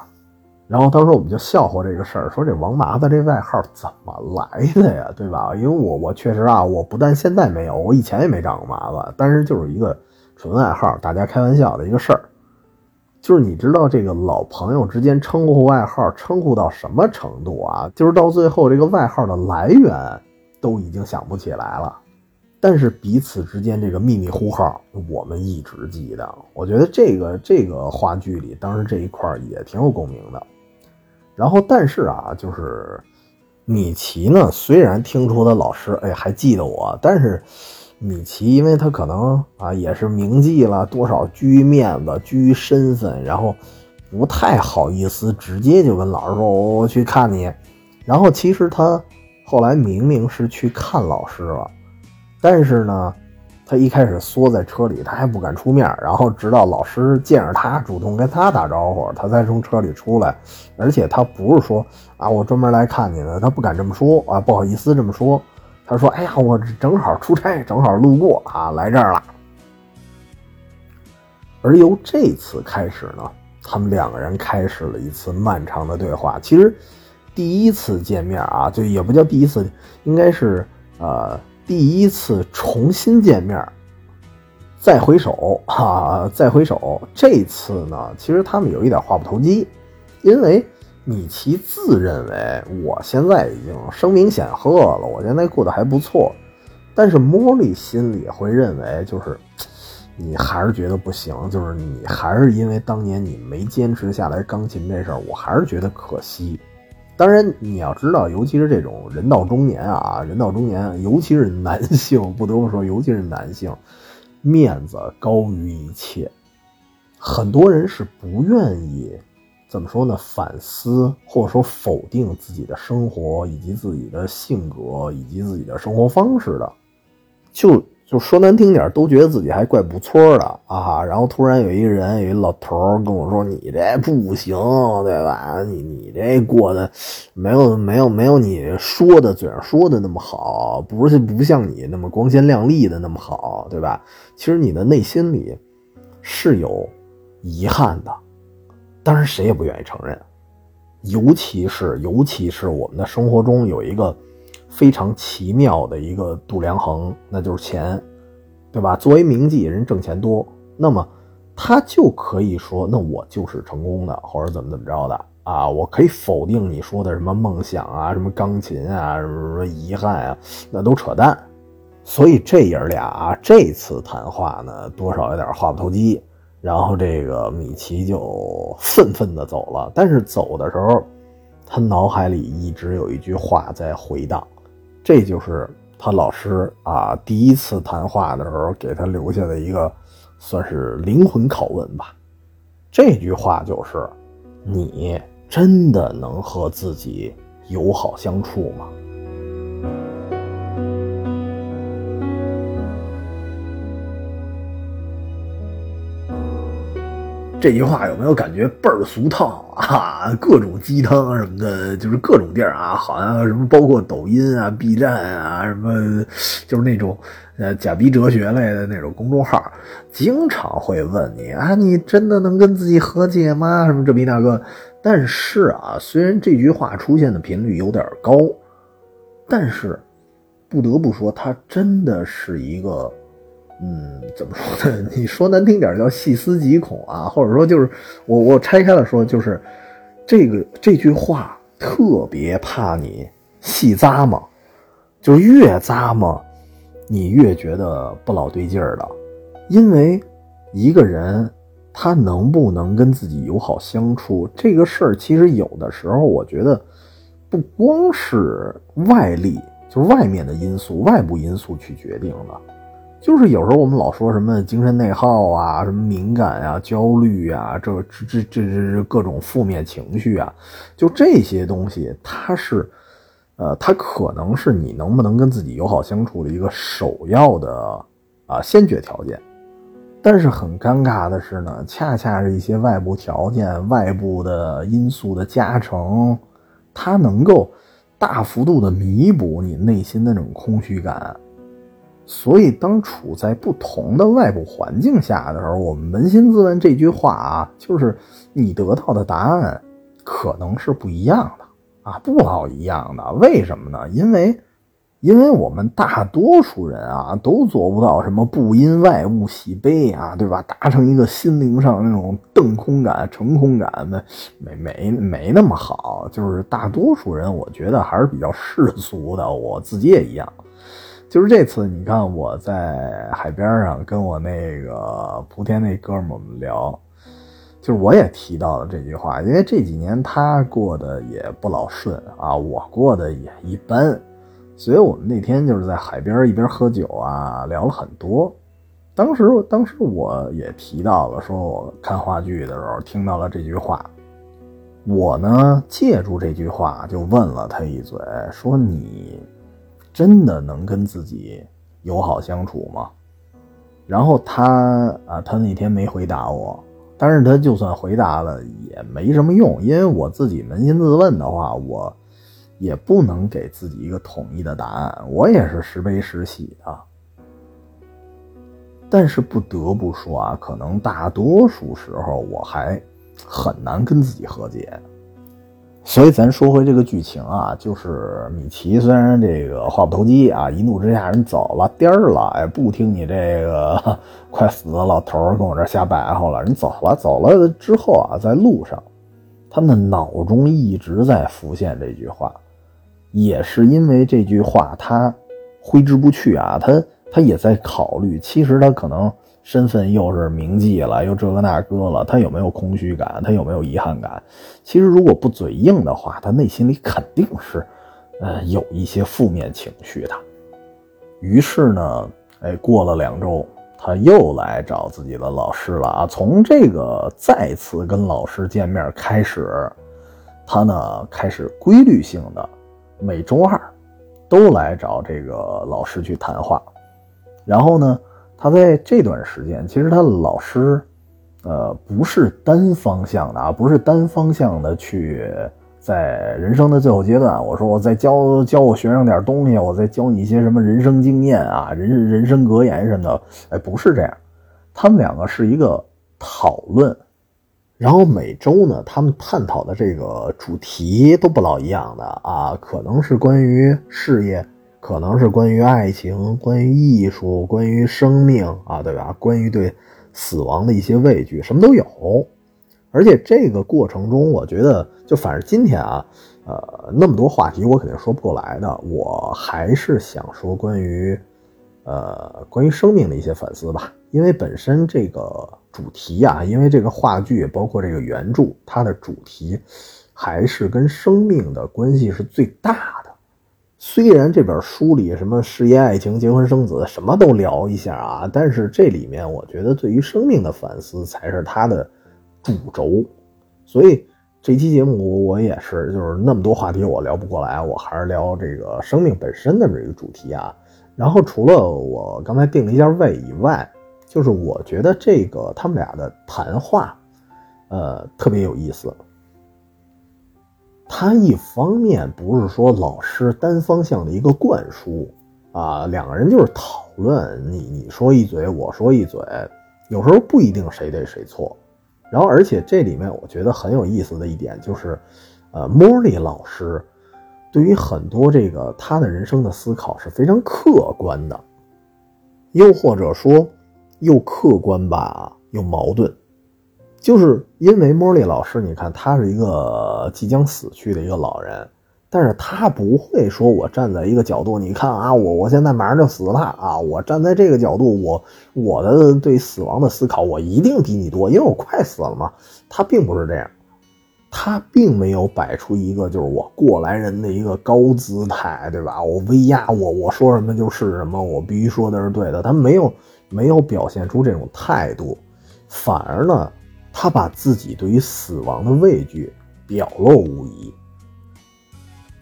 然后当时我们就笑话这个事儿，说这王麻子这外号怎么来的呀？对吧？因为我我确实啊，我不但现在没有，我以前也没长过麻子，但是就是一个纯爱好，大家开玩笑的一个事儿。就是你知道这个老朋友之间称呼外号称呼到什么程度啊？就是到最后这个外号的来源都已经想不起来了，但是彼此之间这个秘密呼号我们一直记得。我觉得这个这个话剧里当时这一块也挺有共鸣的。然后但是啊，就是米奇呢，虽然听出他老师哎还记得我，但是。米奇，因为他可能啊也是铭记了多少，居于面子，居于身份，然后不太好意思直接就跟老师说我去看你。然后其实他后来明明是去看老师了，但是呢，他一开始缩在车里，他还不敢出面。然后直到老师见着他，主动跟他打招呼，他才从车里出来。而且他不是说啊我专门来看你的，他不敢这么说啊，不好意思这么说。他说：“哎呀，我正好出差，正好路过啊，来这儿了。”而由这次开始呢，他们两个人开始了一次漫长的对话。其实，第一次见面啊，就也不叫第一次，应该是呃第一次重新见面，再回首啊，再回首，这次呢，其实他们有一点话不投机，因为米奇自认为我现在已经声名显赫了，我现在过得还不错，但是茉莉心里会认为，就是你还是觉得不行，就是你还是因为当年你没坚持下来钢琴这事儿，我还是觉得可惜。当然，你要知道，尤其是这种人到中年啊，人到中年，尤其是男性，不得不说，尤其是男性。面子高于一切，很多人是不愿意怎么说呢？反思或者说否定自己的生活以及自己的性格以及自己的生活方式的，就就说难听点，都觉得自己还怪不错的啊。然后突然有一个人，有一老头跟我说：“你这不行，对吧？你你这过得没有没有没有你说的嘴上说的那么好，不是不像你那么光鲜亮丽的那么好，对吧？”其实你的内心里是有遗憾的，当然谁也不愿意承认，尤其是尤其是我们的生活中有一个非常奇妙的一个度量衡，那就是钱，对吧？作为名妓，人挣钱多，那么他就可以说，那我就是成功的，或者怎么怎么着的啊？我可以否定你说的什么梦想啊，什么钢琴啊，什么什么遗憾啊，那都扯淡。所以这爷俩啊，这次谈话呢，多少有点话不投机。然后这个米奇就愤愤地走了。但是走的时候，他脑海里一直有一句话在回荡，这就是他老师啊第一次谈话的时候给他留下的一个算是灵魂拷问吧。这句话就是：“你真的能和自己友好相处吗？”这句话有没有感觉倍儿俗套啊？各种鸡汤什么的，就是各种地儿啊，好像什么包括抖音啊、B 站啊，什么就是那种呃假逼哲学类的那种公众号，经常会问你啊，你真的能跟自己和解吗？什么这逼那个。但是啊，虽然这句话出现的频率有点高，但是不得不说，它真的是一个。嗯，怎么说呢？你说难听点叫细思极恐啊，或者说就是我我拆开了说，就是这个这句话特别怕你细咂摸，就是越咂摸，你越觉得不老对劲儿的。因为一个人他能不能跟自己友好相处这个事儿，其实有的时候我觉得不光是外力，就是外面的因素、外部因素去决定的。就是有时候我们老说什么精神内耗啊，什么敏感啊、焦虑啊，这这这这这各种负面情绪啊，就这些东西，它是，呃，它可能是你能不能跟自己友好相处的一个首要的啊先决条件。但是很尴尬的是呢，恰恰是一些外部条件、外部的因素的加成，它能够大幅度的弥补你内心的那种空虚感。所以，当处在不同的外部环境下的时候，我们扪心自问这句话啊，就是你得到的答案可能是不一样的啊，不好一样的。为什么呢？因为，因为我们大多数人啊，都做不到什么不因外物喜悲啊，对吧？达成一个心灵上那种澄空感、成空感的，没没没那么好。就是大多数人，我觉得还是比较世俗的。我自己也一样。就是这次，你看我在海边上跟我那个莆田那哥们儿们聊，就是我也提到了这句话，因为这几年他过得也不老顺啊，我过得也一般，所以我们那天就是在海边一边喝酒啊，聊了很多。当时，当时我也提到了，说我看话剧的时候听到了这句话，我呢借助这句话就问了他一嘴，说你。真的能跟自己友好相处吗？然后他啊，他那天没回答我，但是他就算回答了也没什么用，因为我自己扪心自问的话，我也不能给自己一个统一的答案，我也是时悲时喜的。但是不得不说啊，可能大多数时候我还很难跟自己和解。所以咱说回这个剧情啊，就是米奇虽然这个话不投机啊，一怒之下人走了，颠儿了，哎，不听你这个快死的老头跟我这瞎白活了，人走了，走了之后啊，在路上，他们脑中一直在浮现这句话，也是因为这句话他挥之不去啊，他他也在考虑，其实他可能。身份又是铭记了，又这个那个了，他有没有空虚感？他有没有遗憾感？其实如果不嘴硬的话，他内心里肯定是，呃，有一些负面情绪的。于是呢，哎，过了两周，他又来找自己的老师了啊。从这个再次跟老师见面开始，他呢开始规律性的每周二都来找这个老师去谈话，然后呢。他在这段时间，其实他老师，呃，不是单方向的啊，不是单方向的去在人生的最后阶段，我说我再教教我学生点东西，我再教你一些什么人生经验啊，人人生格言什么的，哎，不是这样，他们两个是一个讨论，然后每周呢，他们探讨的这个主题都不老一样的啊，可能是关于事业。可能是关于爱情、关于艺术、关于生命啊，对吧？关于对死亡的一些畏惧，什么都有。而且这个过程中，我觉得，就反正今天啊，呃，那么多话题，我肯定说不过来的。我还是想说关于，呃，关于生命的一些反思吧。因为本身这个主题啊，因为这个话剧，包括这个原著，它的主题还是跟生命的关系是最大的。虽然这本书里什么事业、爱情、结婚、生子什么都聊一下啊，但是这里面我觉得对于生命的反思才是它的主轴。所以这期节目我也是，就是那么多话题我聊不过来，我还是聊这个生命本身的这个主题啊。然后除了我刚才定了一下位以外，就是我觉得这个他们俩的谈话，呃，特别有意思。他一方面不是说老师单方向的一个灌输啊，两个人就是讨论，你你说一嘴，我说一嘴，有时候不一定谁对谁错。然后，而且这里面我觉得很有意思的一点就是，呃，莫莉老师对于很多这个他的人生的思考是非常客观的，又或者说又客观吧，又矛盾。就是因为莫莉老师，你看他是一个即将死去的一个老人，但是他不会说，我站在一个角度，你看啊，我我现在马上就死了啊，我站在这个角度，我我的对死亡的思考，我一定比你多，因为我快死了嘛。他并不是这样，他并没有摆出一个就是我过来人的一个高姿态，对吧？我威压我，我说什么就是什么，我必须说的是对的。他没有没有表现出这种态度，反而呢。他把自己对于死亡的畏惧表露无遗，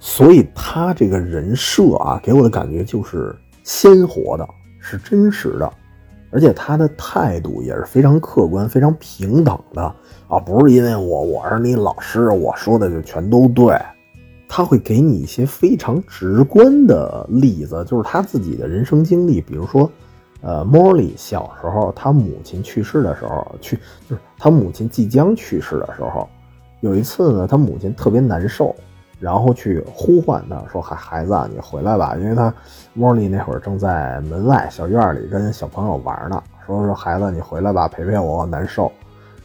所以他这个人设啊，给我的感觉就是鲜活的，是真实的，而且他的态度也是非常客观、非常平等的。啊，不是因为我我是你老师，我说的就全都对，他会给你一些非常直观的例子，就是他自己的人生经历，比如说。呃，，Molly 小时候，他母亲去世的时候，去就是他母亲即将去世的时候，有一次呢，他母亲特别难受，然后去呼唤他说：“孩孩子啊，你回来吧。”因为他莫莉那会儿正在门外小院里跟小朋友玩呢，说：“说孩子，你回来吧，陪陪我，难受。”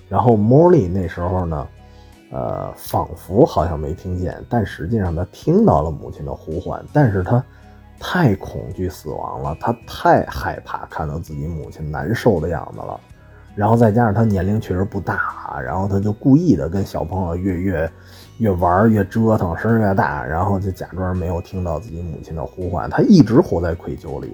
然后莫莉那时候呢，呃，仿佛好像没听见，但实际上他听到了母亲的呼唤，但是他。太恐惧死亡了，他太害怕看到自己母亲难受的样子了，然后再加上他年龄确实不大，然后他就故意的跟小朋友越越越玩越折腾，声越大，然后就假装没有听到自己母亲的呼唤，他一直活在愧疚里。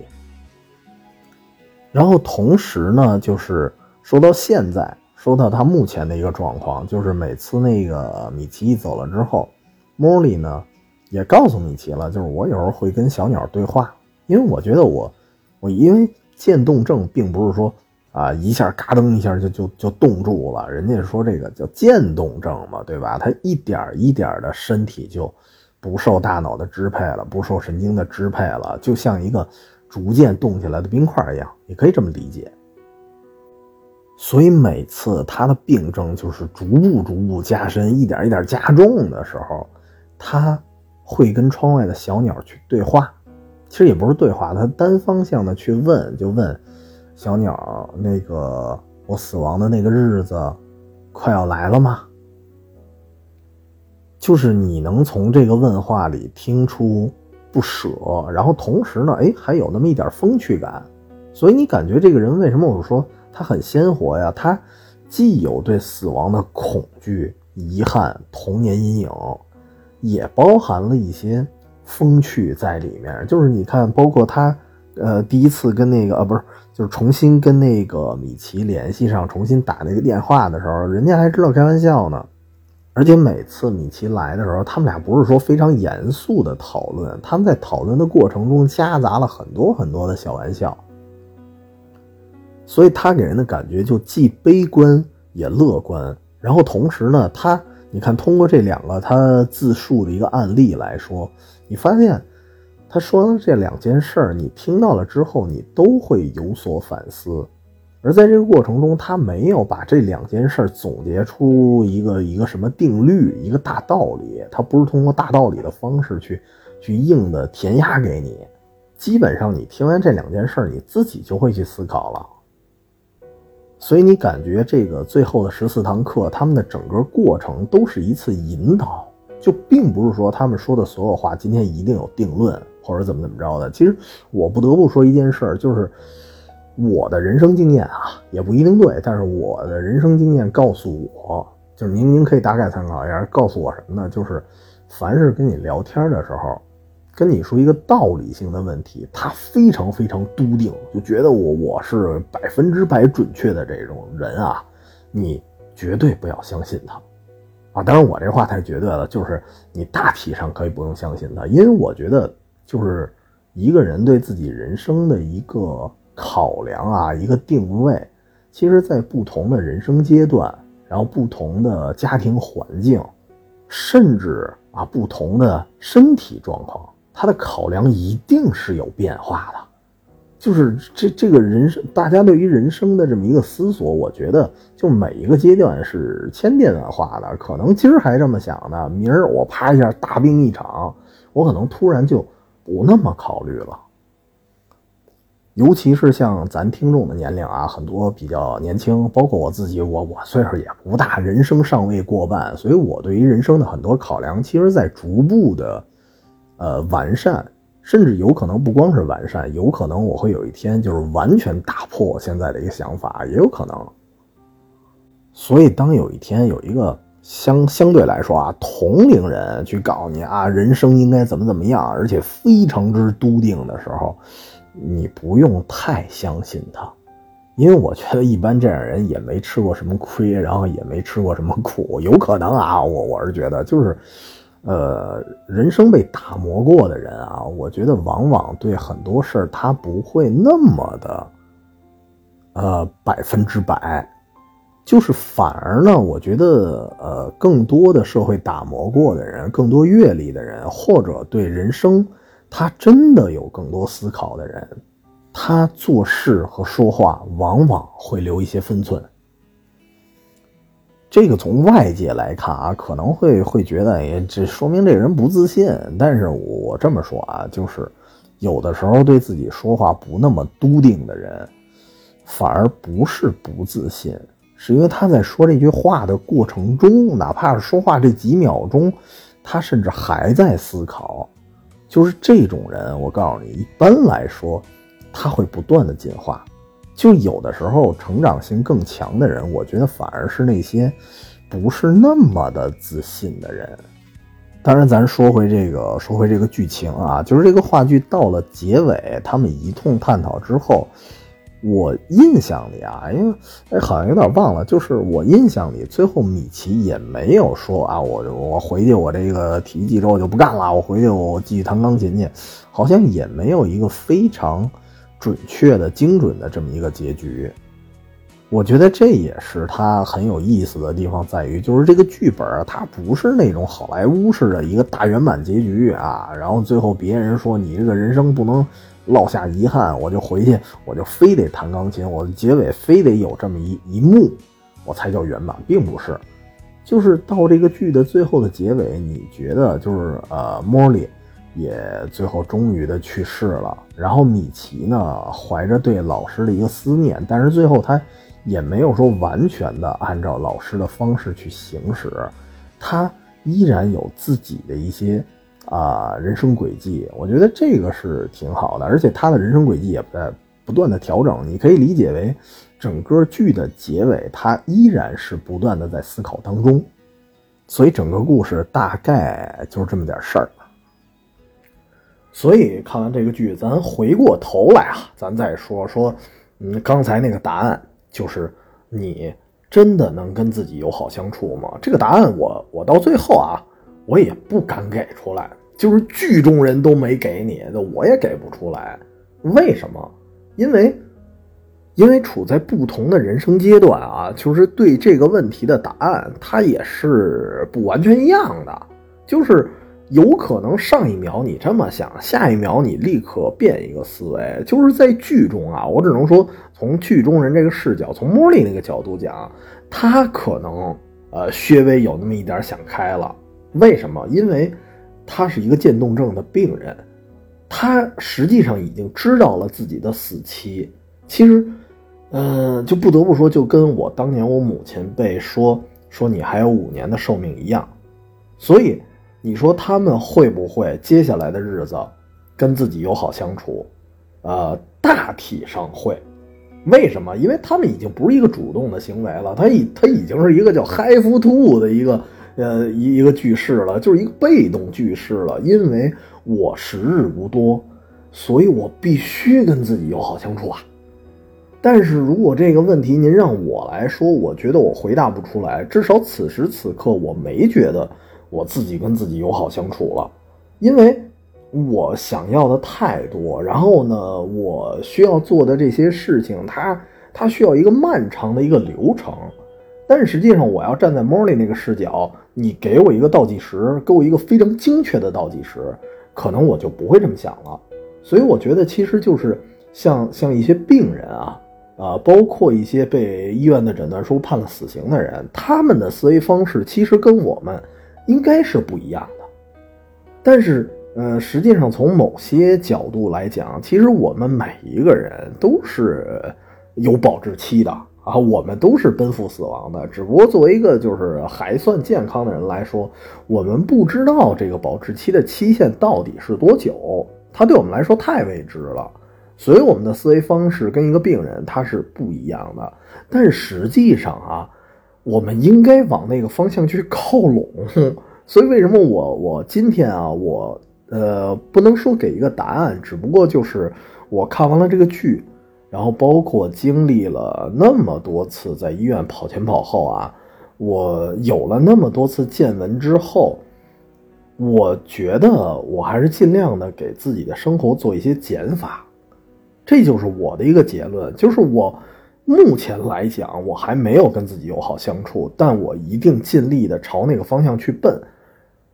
然后同时呢，就是说到现在，说到他目前的一个状况，就是每次那个米奇走了之后，莫莉呢。也告诉米奇了，就是我有时候会跟小鸟对话，因为我觉得我，我因为渐冻症并不是说啊一下嘎噔一下就就就冻住了，人家说这个叫渐冻症嘛，对吧？它一点一点的身体就不受大脑的支配了，不受神经的支配了，就像一个逐渐冻起来的冰块一样，你可以这么理解。所以每次他的病症就是逐步逐步加深，一点一点加重的时候。他会跟窗外的小鸟去对话，其实也不是对话，他单方向的去问，就问小鸟：“那个我死亡的那个日子快要来了吗？”就是你能从这个问话里听出不舍，然后同时呢，哎，还有那么一点风趣感，所以你感觉这个人为什么我说他很鲜活呀？他既有对死亡的恐惧、遗憾、童年阴影，也包含了一些风趣在里面。就是你看，包括他，呃，第一次跟那个，啊，不是，就是重新跟那个米奇联系上，重新打那个电话的时候，人家还知道开玩笑呢。而且每次米奇来的时候，他们俩不是说非常严肃的讨论，他们在讨论的过程中夹杂了很多很多的小玩笑，所以他给人的感觉就既悲观也乐观。然后同时呢，他你看通过这两个他自述的一个案例来说，你发现他说的这两件事儿，你听到了之后，你都会有所反思。而在这个过程中，他没有把这两件事总结出一个一个什么定律、一个大道理，他不是通过大道理的方式去去硬的填鸭给你。基本上，你听完这两件事，你自己就会去思考了。所以你感觉这个最后的十四堂课，他们的整个过程都是一次引导，就并不是说他们说的所有话今天一定有定论或者怎么怎么着的。其实我不得不说一件事儿，就是。我的人生经验啊，也不一定对，但是我的人生经验告诉我，就是您您可以大概参考一下，告诉我什么呢？就是凡是跟你聊天的时候，跟你说一个道理性的问题，他非常非常笃定，就觉得我我是百分之百准确的这种人啊，你绝对不要相信他啊！当然我这话太绝对了，就是你大体上可以不用相信他，因为我觉得就是一个人对自己人生的一个。考量啊，一个定位，其实，在不同的人生阶段，然后不同的家庭环境，甚至啊不同的身体状况，他的考量一定是有变化的。就是这这个人生，大家对于人生的这么一个思索，我觉得就每一个阶段是千变万化的。可能今儿还这么想呢，明儿我啪一下大病一场，我可能突然就不那么考虑了。尤其是像咱听众的年龄啊，很多比较年轻，包括我自己，我我岁数也不大，人生尚未过半，所以我对于人生的很多考量，其实在逐步的，呃完善，甚至有可能不光是完善，有可能我会有一天就是完全打破我现在的一个想法，也有可能。所以当有一天有一个相相对来说啊同龄人去告诉你啊人生应该怎么怎么样，而且非常之笃定的时候。你不用太相信他，因为我觉得一般这样人也没吃过什么亏，然后也没吃过什么苦，有可能啊，我我是觉得就是，呃，人生被打磨过的人啊，我觉得往往对很多事儿他不会那么的，呃，百分之百，就是反而呢，我觉得呃，更多的社会打磨过的人，更多阅历的人，或者对人生。他真的有更多思考的人，他做事和说话往往会留一些分寸。这个从外界来看啊，可能会会觉得，哎，这说明这人不自信。但是我这么说啊，就是有的时候对自己说话不那么笃定的人，反而不是不自信，是因为他在说这句话的过程中，哪怕是说话这几秒钟，他甚至还在思考。就是这种人，我告诉你，一般来说，他会不断的进化。就有的时候，成长性更强的人，我觉得反而是那些不是那么的自信的人。当然，咱说回这个，说回这个剧情啊，就是这个话剧到了结尾，他们一通探讨之后。我印象里啊，因为哎，好像有点忘了，就是我印象里，最后米奇也没有说啊，我我回去，我这个体育记者我就不干了，我回去我继续弹钢琴去，好像也没有一个非常准确的、精准的这么一个结局。我觉得这也是他很有意思的地方，在于就是这个剧本啊，它不是那种好莱坞式的一个大圆满结局啊，然后最后别人说你这个人生不能。落下遗憾，我就回去，我就非得弹钢琴，我的结尾非得有这么一一幕，我才叫圆满，并不是。就是到这个剧的最后的结尾，你觉得就是呃，莫莉也最后终于的去世了，然后米奇呢怀着对老师的一个思念，但是最后他也没有说完全的按照老师的方式去行驶，他依然有自己的一些啊人生轨迹，我觉得这个是挺好的，而且他的人生轨迹也在不断的调整，你可以理解为。整个剧的结尾，他依然是不断的在思考当中，所以整个故事大概就是这么点事儿。所以看完这个剧，咱回过头来啊，咱再说说，嗯，刚才那个答案就是你真的能跟自己友好相处吗？这个答案我我到最后啊，我也不敢给出来，就是剧中人都没给你，那我也给不出来。为什么？因为。因为处在不同的人生阶段啊，就是对这个问题的答案，它也是不完全一样的。就是有可能上一秒你这么想，下一秒你立刻变一个思维。就是在剧中啊，我只能说从剧中人这个视角，从茉莉那个角度讲，他可能呃稍微有那么一点想开了。为什么？因为他是一个渐冻症的病人，他实际上已经知道了自己的死期。其实。嗯，就不得不说，就跟我当年我母亲被说说你还有五年的寿命一样，所以你说他们会不会接下来的日子跟自己友好相处？呃，大体上会。为什么？因为他们已经不是一个主动的行为了，他已他已经是一个叫 have to 的一个呃一一个句式了，就是一个被动句式了。因为我时日无多，所以我必须跟自己友好相处啊。但是如果这个问题您让我来说，我觉得我回答不出来。至少此时此刻，我没觉得我自己跟自己友好相处了，因为我想要的太多。然后呢，我需要做的这些事情，它它需要一个漫长的一个流程。但实际上，我要站在 Molly 那个视角，你给我一个倒计时，给我一个非常精确的倒计时，可能我就不会这么想了。所以我觉得，其实就是像像一些病人啊。啊，包括一些被医院的诊断书判了死刑的人，他们的思维方式其实跟我们应该是不一样的。但是，呃，实际上从某些角度来讲，其实我们每一个人都是有保质期的啊，我们都是奔赴死亡的。只不过作为一个就是还算健康的人来说，我们不知道这个保质期的期限到底是多久，它对我们来说太未知了。所以我们的思维方式跟一个病人他是不一样的，但实际上啊，我们应该往那个方向去靠拢。所以为什么我我今天啊，我呃不能说给一个答案，只不过就是我看完了这个剧，然后包括经历了那么多次在医院跑前跑后啊，我有了那么多次见闻之后，我觉得我还是尽量的给自己的生活做一些减法。这就是我的一个结论，就是我目前来讲，我还没有跟自己友好相处，但我一定尽力的朝那个方向去奔。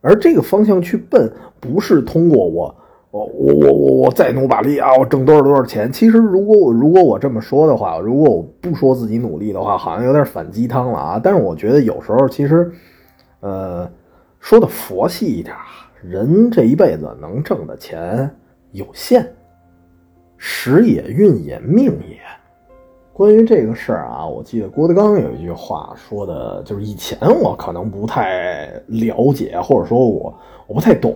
而这个方向去奔，不是通过我，我我我我我再努把力啊，我挣多少多少钱。其实，如果我如果我这么说的话，如果我不说自己努力的话，好像有点反鸡汤了啊。但是我觉得有时候其实，呃，说的佛系一点，人这一辈子能挣的钱有限。时也，运也，命也。关于这个事儿啊，我记得郭德纲有一句话说的，就是以前我可能不太了解，或者说我我不太懂，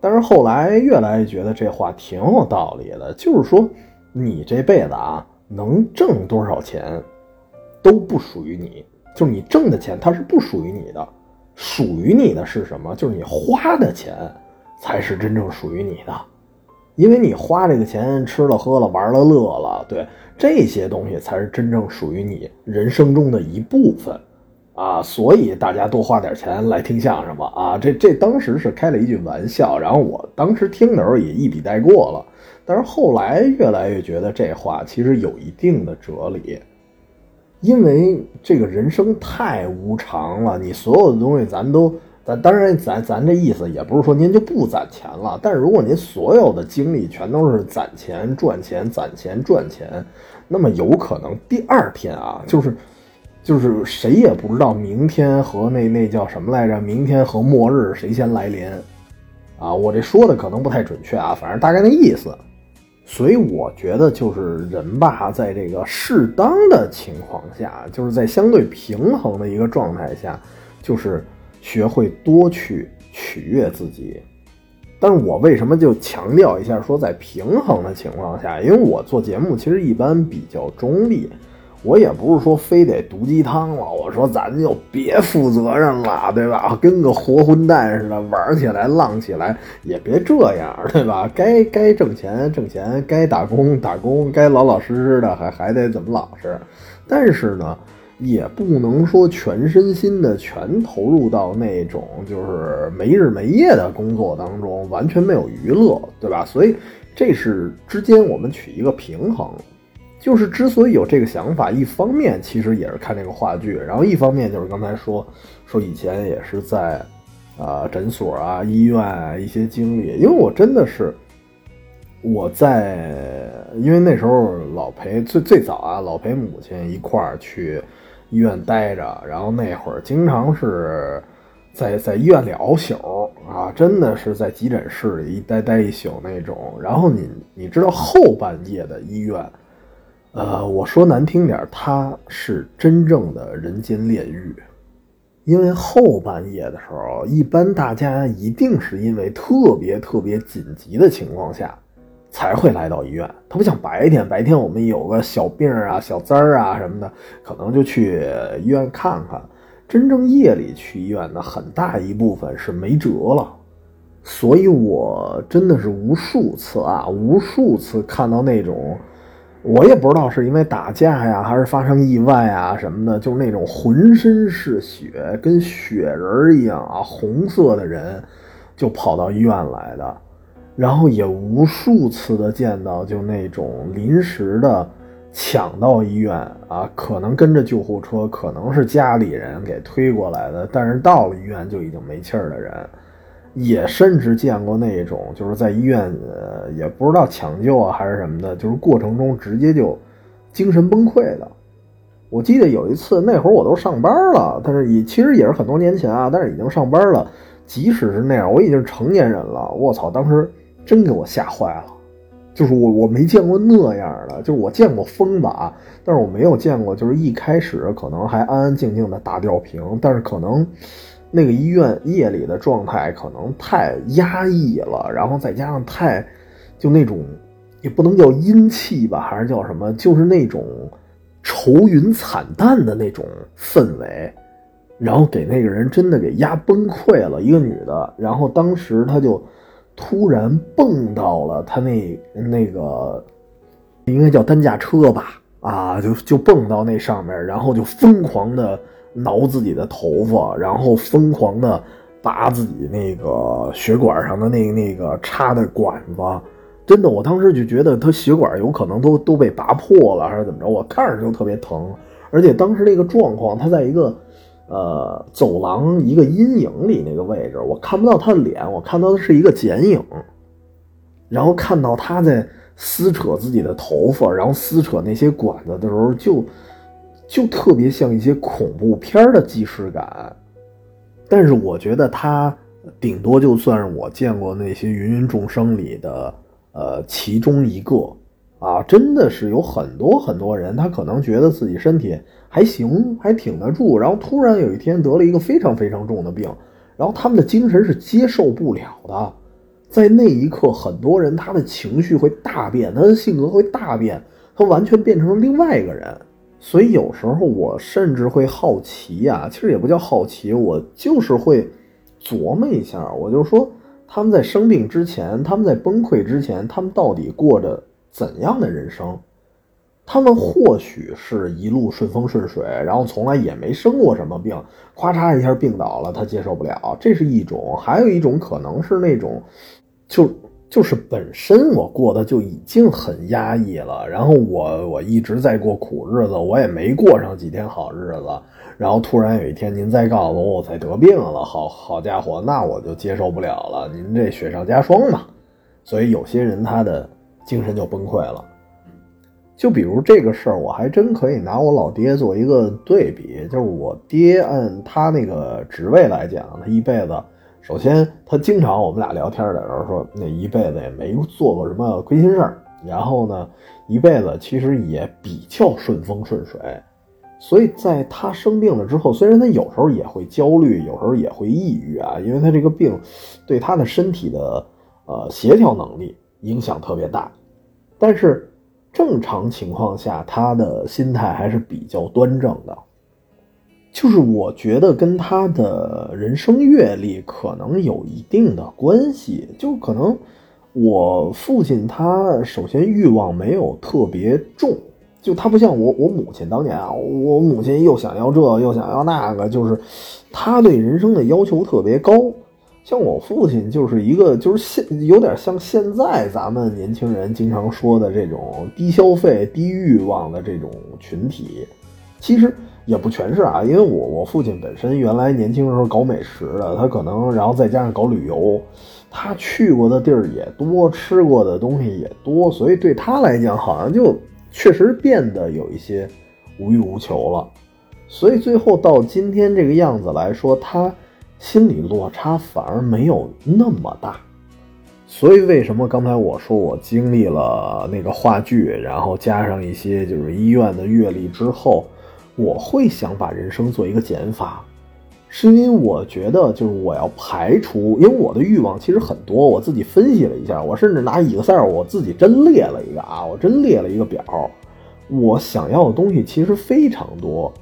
但是后来越来越觉得这话挺有道理的。就是说，你这辈子啊，能挣多少钱都不属于你，就是你挣的钱它是不属于你的，属于你的是什么？就是你花的钱才是真正属于你的。因为你花这个钱吃了喝了玩了乐了，对这些东西才是真正属于你人生中的一部分，啊，所以大家多花点钱来听相声吧，啊，这这当时是开了一句玩笑，然后我当时听的时候也一笔带过了，但是后来越来越觉得这话其实有一定的哲理，因为这个人生太无常了，你所有的东西咱都。咱当然，咱咱这意思也不是说您就不攒钱了，但是如果您所有的精力全都是攒钱赚钱攒钱赚钱，那么有可能第二天啊，就是就是谁也不知道明天和那那叫什么来着？明天和末日谁先来临？啊，我这说的可能不太准确啊，反正大概那意思。所以我觉得就是人吧，在这个适当的情况下，就是在相对平衡的一个状态下，就是学会多去取悦自己。但是我为什么就强调一下说在平衡的情况下？因为我做节目其实一般比较中立。我也不是说非得毒鸡汤了，我说咱就别负责任了，对吧？跟个活混蛋似的玩起来、浪起来，也别这样，对吧？该该挣钱挣钱，该打工打工，该老老实实的还还得怎么老实。但是呢，也不能说全身心的全投入到那种就是没日没夜的工作当中，完全没有娱乐，对吧？所以这是之间我们取一个平衡。就是之所以有这个想法，一方面其实也是看这个话剧，然后一方面就是刚才说说以前也是在，啊诊所啊医院啊一些经历，因为我真的是我在，因为那时候老陪最最早啊老陪母亲一块儿去医院待着，然后那会儿经常是在在医院里熬宿啊，真的是在急诊室里一待待一宿那种，然后你你知道后半夜的医院。呃，我说难听点，它是真正的人间炼狱，因为后半夜的时候，一般大家一定是因为特别特别紧急的情况下才会来到医院。它不像白天，白天我们有个小病啊、小灾儿啊什么的，可能就去医院看看。真正夜里去医院的很大一部分是没辙了，所以我真的是无数次啊，无数次看到那种。我也不知道是因为打架呀，还是发生意外啊什么的，就是那种浑身是血，跟雪人一样啊，红色的人，就跑到医院来的。然后也无数次的见到，就那种临时的抢到医院啊，可能跟着救护车，可能是家里人给推过来的，但是到了医院就已经没气儿的人。也甚至见过那种，就是在医院，呃，也不知道抢救啊还是什么的，就是过程中直接就精神崩溃的。我记得有一次，那会儿我都上班了，但是也其实也是很多年前啊，但是已经上班了。即使是那样，我已经成年人了，我操，当时真给我吓坏了。就是我我没见过那样的，就是我见过疯吧，但是我没有见过，就是一开始可能还安安静静的打吊瓶，但是可能。那个医院夜里的状态可能太压抑了，然后再加上太，就那种也不能叫阴气吧，还是叫什么，就是那种愁云惨淡的那种氛围，然后给那个人真的给压崩溃了。一个女的，然后当时她就突然蹦到了他那那个应该叫担架车吧，啊，就就蹦到那上面，然后就疯狂的。挠自己的头发，然后疯狂的拔自己那个血管上的那那个插的管子，真的，我当时就觉得他血管有可能都都被拔破了，还是怎么着？我看着就特别疼，而且当时那个状况，他在一个呃走廊一个阴影里那个位置，我看不到他的脸，我看到的是一个剪影，然后看到他在撕扯自己的头发，然后撕扯那些管子的时候就。就特别像一些恐怖片的既视感，但是我觉得他顶多就算是我见过那些芸芸众生里的呃其中一个啊，真的是有很多很多人，他可能觉得自己身体还行，还挺得住，然后突然有一天得了一个非常非常重的病，然后他们的精神是接受不了的，在那一刻，很多人他的情绪会大变，他的性格会大变，他完全变成了另外一个人。所以有时候我甚至会好奇呀，其实也不叫好奇，我就是会琢磨一下。我就说他们在生病之前，他们在崩溃之前，他们到底过着怎样的人生？他们或许是一路顺风顺水，然后从来也没生过什么病，咔嚓一下病倒了，他接受不了，这是一种；还有一种可能是那种，就。就是本身我过得就已经很压抑了，然后我我一直在过苦日子，我也没过上几天好日子，然后突然有一天您再告诉我我才得病了，好好家伙，那我就接受不了了，您这雪上加霜嘛，所以有些人他的精神就崩溃了。就比如这个事儿，我还真可以拿我老爹做一个对比。就是我爹按他那个职位来讲，他一辈子，首先他经常我们俩聊天的时候说，那一辈子也没做过什么亏心事儿。然后呢，一辈子其实也比较顺风顺水。所以在他生病了之后，虽然他有时候也会焦虑，有时候也会抑郁啊，因为他这个病对他的身体的呃协调能力影响特别大，但是。正常情况下，他的心态还是比较端正的。就是我觉得跟他的人生阅历可能有一定的关系。就可能我父亲他首先欲望没有特别重，就他不像我我母亲当年啊，我母亲又想要这又想要那个，就是他对人生的要求特别高。像我父亲就是一个，就是现有点像现在咱们年轻人经常说的这种低消费、低欲望的这种群体，其实也不全是啊。因为我我父亲本身原来年轻的时候搞美食的，他可能然后再加上搞旅游，他去过的地儿也多，吃过的东西也多，所以对他来讲，好像就确实变得有一些无欲无求了。所以最后到今天这个样子来说，他。心理落差反而没有那么大，所以为什么刚才我说我经历了那个话剧，然后加上一些就是医院的阅历之后，我会想把人生做一个减法，是因为我觉得就是我要排除，因为我的欲望其实很多，我自己分析了一下，我甚至拿 Excel 我自己真列了一个啊，我真列了一个表，我想要的东西其实非常多。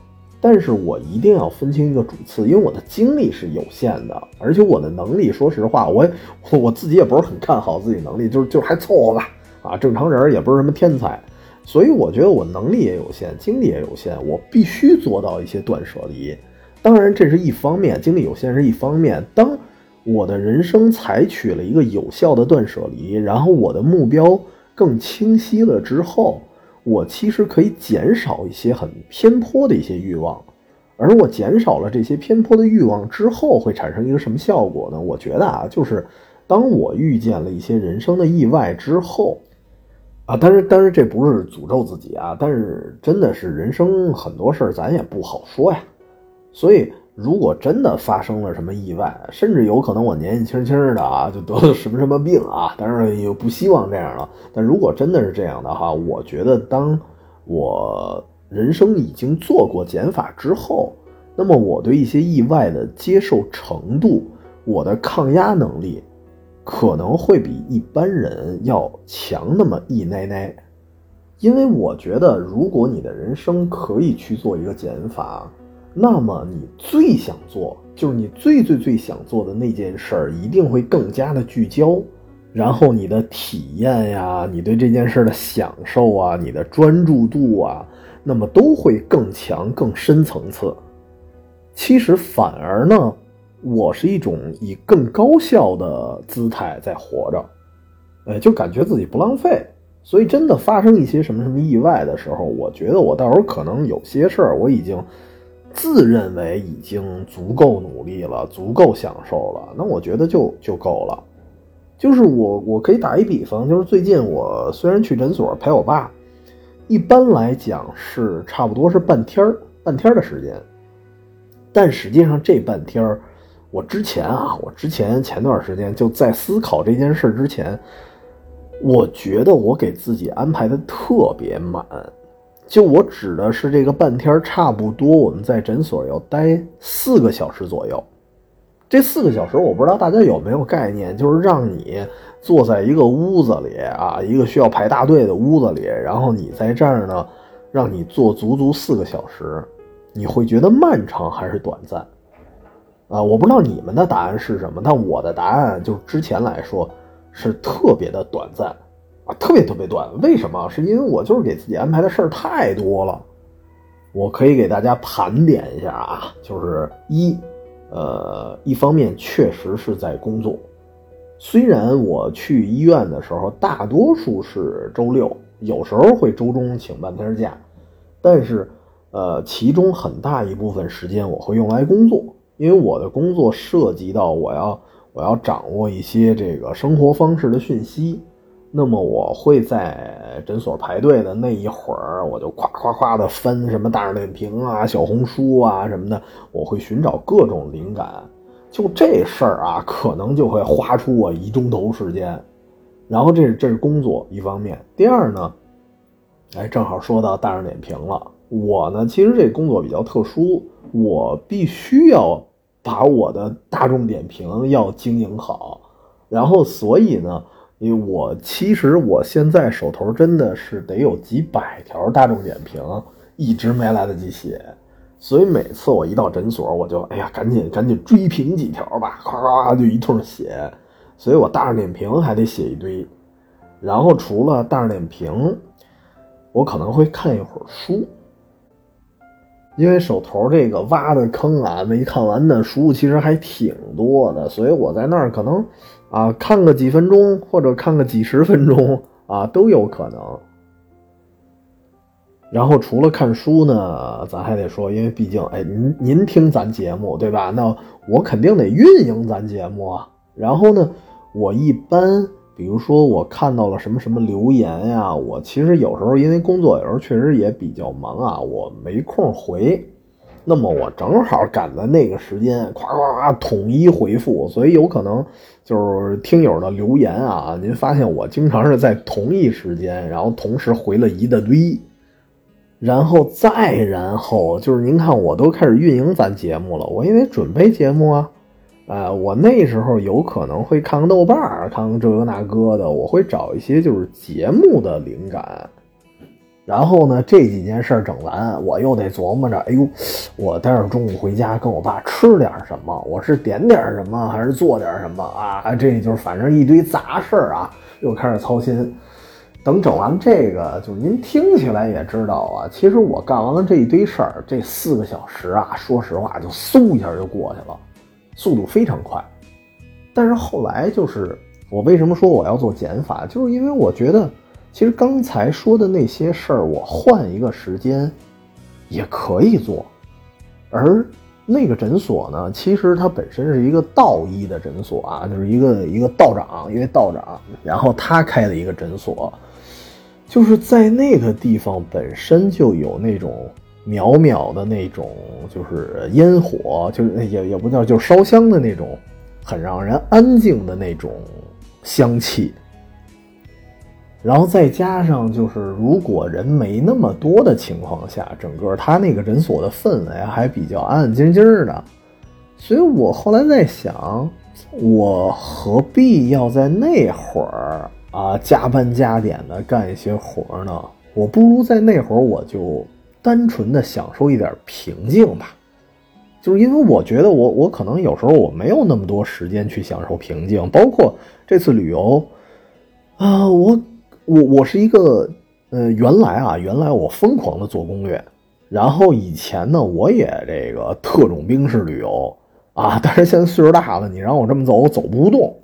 但是我一定要分清一个主次，因为我的精力是有限的，而且我的能力，说实话，我我自己也不是很看好自己能力，就是就是还凑合吧，啊，正常人也不是什么天才，所以我觉得我能力也有限，精力也有限，我必须做到一些断舍离。当然，这是一方面，精力有限是一方面。当我的人生采取了一个有效的断舍离，然后我的目标更清晰了之后。我其实可以减少一些很偏颇的一些欲望，而我减少了这些偏颇的欲望之后，会产生一个什么效果呢？我觉得啊，就是当我遇见了一些人生的意外之后，啊，但是但是这不是诅咒自己啊，但是真的是人生很多事儿咱也不好说呀，所以。如果真的发生了什么意外，甚至有可能我年纪轻轻的啊，就得了什么什么病啊，当然也不希望这样了。但如果真的是这样的话，我觉得当我人生已经做过减法之后，那么我对一些意外的接受程度，我的抗压能力可能会比一般人要强那么一奶奶。因为我觉得，如果你的人生可以去做一个减法。那么你最想做，就是你最最最想做的那件事儿，一定会更加的聚焦，然后你的体验呀，你对这件事的享受啊，你的专注度啊，那么都会更强、更深层次。其实反而呢，我是一种以更高效的姿态在活着，呃，就感觉自己不浪费。所以真的发生一些什么什么意外的时候，我觉得我到时候可能有些事儿我已经。自认为已经足够努力了，足够享受了，那我觉得就就够了。就是我，我可以打一比方，就是最近我虽然去诊所陪我爸，一般来讲是差不多是半天儿，半天儿的时间。但实际上这半天儿，我之前啊，我之前前段时间就在思考这件事之前，我觉得我给自己安排的特别满。就我指的是这个半天，差不多我们在诊所要待四个小时左右。这四个小时，我不知道大家有没有概念，就是让你坐在一个屋子里啊，一个需要排大队的屋子里，然后你在这儿呢，让你坐足足四个小时，你会觉得漫长还是短暂？啊，我不知道你们的答案是什么，但我的答案就之前来说是特别的短暂。啊，特别特别短，为什么？是因为我就是给自己安排的事儿太多了。我可以给大家盘点一下啊，就是一，呃，一方面确实是在工作，虽然我去医院的时候大多数是周六，有时候会周中请半天假，但是，呃，其中很大一部分时间我会用来工作，因为我的工作涉及到我要我要掌握一些这个生活方式的讯息。那么我会在诊所排队的那一会儿，我就夸夸夸的翻什么大众点评啊、小红书啊什么的，我会寻找各种灵感。就这事儿啊，可能就会花出我一钟头时间。然后这是这是工作一方面，第二呢，哎，正好说到大众点评了。我呢，其实这工作比较特殊，我必须要把我的大众点评要经营好。然后所以呢。因为我其实我现在手头真的是得有几百条大众点评，一直没来得及写，所以每次我一到诊所，我就哎呀，赶紧赶紧追评几条吧，咵咵就一通写，所以我大众点评还得写一堆，然后除了大众点评，我可能会看一会儿书，因为手头这个挖的坑啊，没看完的书其实还挺多的，所以我在那儿可能。啊，看个几分钟或者看个几十分钟啊，都有可能。然后除了看书呢，咱还得说，因为毕竟，哎，您您听咱节目对吧？那我肯定得运营咱节目啊。然后呢，我一般，比如说我看到了什么什么留言呀，我其实有时候因为工作有时候确实也比较忙啊，我没空回。那么我正好赶在那个时间，夸夸夸统一回复，所以有可能就是听友的留言啊，您发现我经常是在同一时间，然后同时回了一大堆，然后再然后就是您看我都开始运营咱节目了，我也得准备节目啊，呃，我那时候有可能会看看豆瓣儿，看看这个那个的，我会找一些就是节目的灵感。然后呢，这几件事整完，我又得琢磨着，哎呦，我待会儿中午回家跟我爸吃点什么？我是点点什么，还是做点什么啊？这就是反正一堆杂事儿啊，又开始操心。等整完这个，就是您听起来也知道啊，其实我干完了这一堆事儿，这四个小时啊，说实话就嗖一下就过去了，速度非常快。但是后来就是我为什么说我要做减法，就是因为我觉得。其实刚才说的那些事儿，我换一个时间也可以做。而那个诊所呢，其实它本身是一个道医的诊所啊，就是一个一个道长，一位道长，然后他开的一个诊所，就是在那个地方本身就有那种渺渺的那种，就是烟火，就是也也不叫，就烧香的那种，很让人安静的那种香气。然后再加上，就是如果人没那么多的情况下，整个他那个诊所的氛围还比较安安静静的，所以我后来在想，我何必要在那会儿啊加班加点的干一些活呢？我不如在那会儿我就单纯的享受一点平静吧，就是因为我觉得我我可能有时候我没有那么多时间去享受平静，包括这次旅游啊，我。我我是一个，呃，原来啊，原来我疯狂的做攻略，然后以前呢，我也这个特种兵式旅游啊，但是现在岁数大了，你让我这么走，我走不动。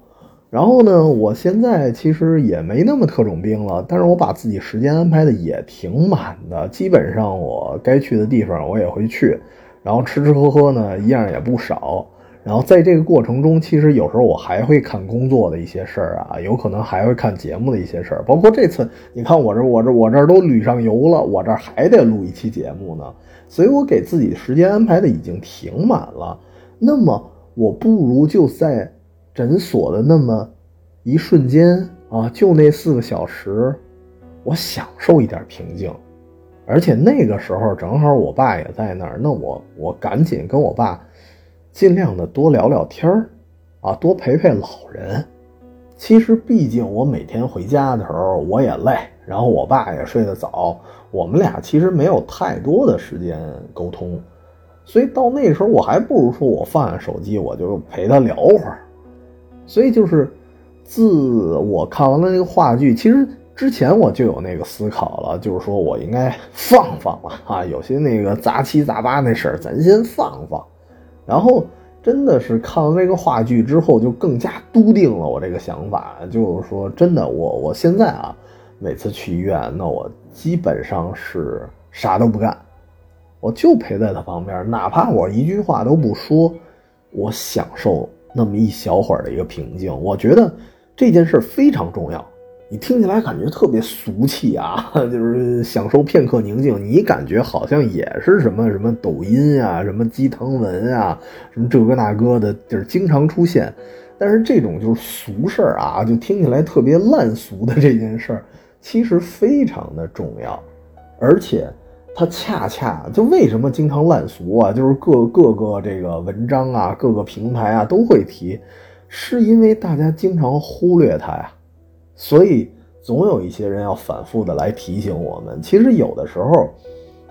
然后呢，我现在其实也没那么特种兵了，但是我把自己时间安排的也挺满的，基本上我该去的地方我也会去，然后吃吃喝喝呢一样也不少。然后在这个过程中，其实有时候我还会看工作的一些事儿啊，有可能还会看节目的一些事儿，包括这次，你看我这我这我这都旅上游了，我这还得录一期节目呢，所以我给自己时间安排的已经挺满了。那么我不如就在诊所的那么一瞬间啊，就那四个小时，我享受一点平静，而且那个时候正好我爸也在那儿，那我我赶紧跟我爸。尽量的多聊聊天儿，啊，多陪陪老人。其实，毕竟我每天回家的时候我也累，然后我爸也睡得早，我们俩其实没有太多的时间沟通，所以到那时候我还不如说我放下手机，我就陪他聊会儿。所以就是，自我看完了那个话剧，其实之前我就有那个思考了，就是说我应该放放了啊，有些那个杂七杂八那事儿，咱先放放。然后真的是看完这个话剧之后，就更加笃定了我这个想法，就是说真的，我我现在啊，每次去医院，那我基本上是啥都不干，我就陪在他旁边，哪怕我一句话都不说，我享受那么一小会儿的一个平静。我觉得这件事非常重要，你听起来感觉特别俗气啊，就是享受片刻宁静。你感觉好像也是什么什么抖音啊，什么鸡汤文啊，什么这个那个的，就是经常出现。但是这种就是俗事儿啊，就听起来特别烂俗的这件事儿，其实非常的重要，而且它恰恰就为什么经常烂俗啊？就是各各个这个文章啊，各个平台啊都会提，是因为大家经常忽略它呀。所以总有一些人要反复的来提醒我们。其实有的时候，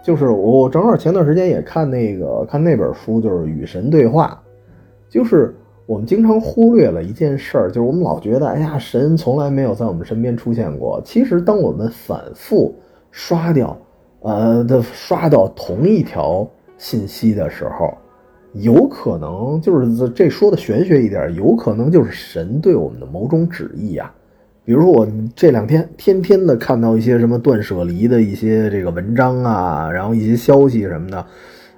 就是我正好前段时间也看那个看那本书，就是《与神对话》，就是我们经常忽略了一件事儿，就是我们老觉得，哎呀，神从来没有在我们身边出现过。其实，当我们反复刷掉，呃的刷到同一条信息的时候，有可能就是这说的玄学一点，有可能就是神对我们的某种旨意啊。比如说我这两天天天的看到一些什么断舍离的一些这个文章啊，然后一些消息什么的，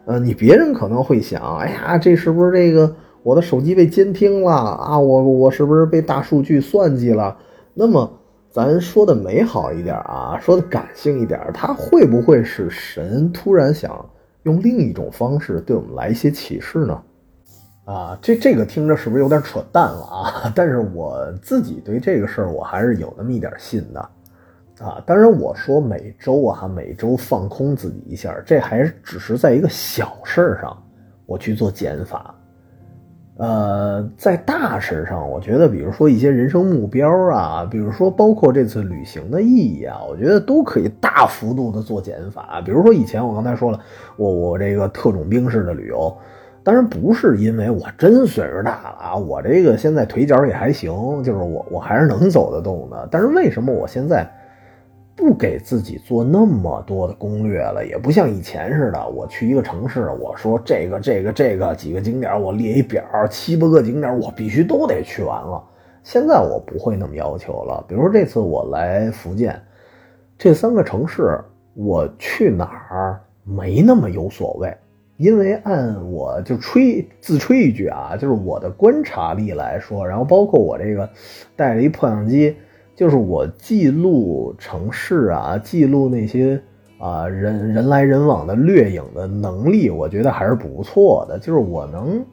呃，你别人可能会想，哎呀，这是不是这个我的手机被监听了啊？我我是不是被大数据算计了？那么咱说的美好一点啊，说的感性一点，它会不会是神突然想用另一种方式对我们来一些启示呢？啊，这这个听着是不是有点扯淡了啊？但是我自己对这个事儿我还是有那么一点信的，啊，当然我说每周啊，每周放空自己一下，这还只是在一个小事儿上我去做减法，呃，在大事上，我觉得比如说一些人生目标啊，比如说包括这次旅行的意义啊，我觉得都可以大幅度的做减法。比如说以前我刚才说了，我我这个特种兵式的旅游。当然不是因为我真岁数大了啊，我这个现在腿脚也还行，就是我我还是能走得动的。但是为什么我现在不给自己做那么多的攻略了？也不像以前似的，我去一个城市，我说这个这个这个几个景点，我列一表，七八个景点我必须都得去完了。现在我不会那么要求了。比如说这次我来福建，这三个城市我去哪儿没那么有所谓。因为按我就吹自吹一句啊，就是我的观察力来说，然后包括我这个带着一破相机，就是我记录城市啊，记录那些啊人人来人往的掠影的能力，我觉得还是不错的。就是我能，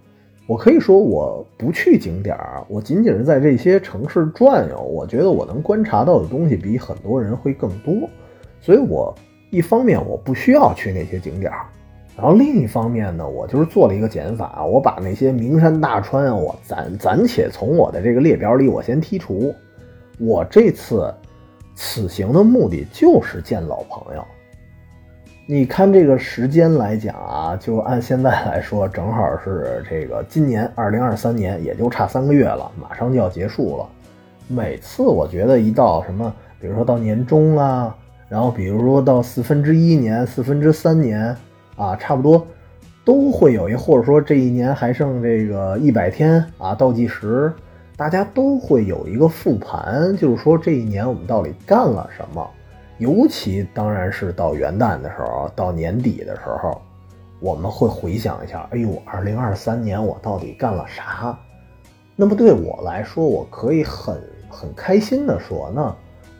我可以说我不去景点儿，我仅仅是在这些城市转悠，我觉得我能观察到的东西比很多人会更多。所以我一方面我不需要去那些景点儿。然后另一方面呢，我就是做了一个减法，我把那些名山大川啊，我暂暂且从我的这个列表里我先剔除。我这次此行的目的就是见老朋友。你看这个时间来讲啊，就按现在来说，正好是这个今年二零二三年，也就差三个月了，马上就要结束了。每次我觉得一到什么，比如说到年终啦，然后比如说到四分之一年、四分之三年。啊，差不多都会有一，或者说这一年还剩这个一百天啊，倒计时，大家都会有一个复盘，就是说这一年我们到底干了什么。尤其当然是到元旦的时候，到年底的时候，我们会回想一下，哎呦，二零二三年我到底干了啥？那么对我来说，我可以很很开心的说，那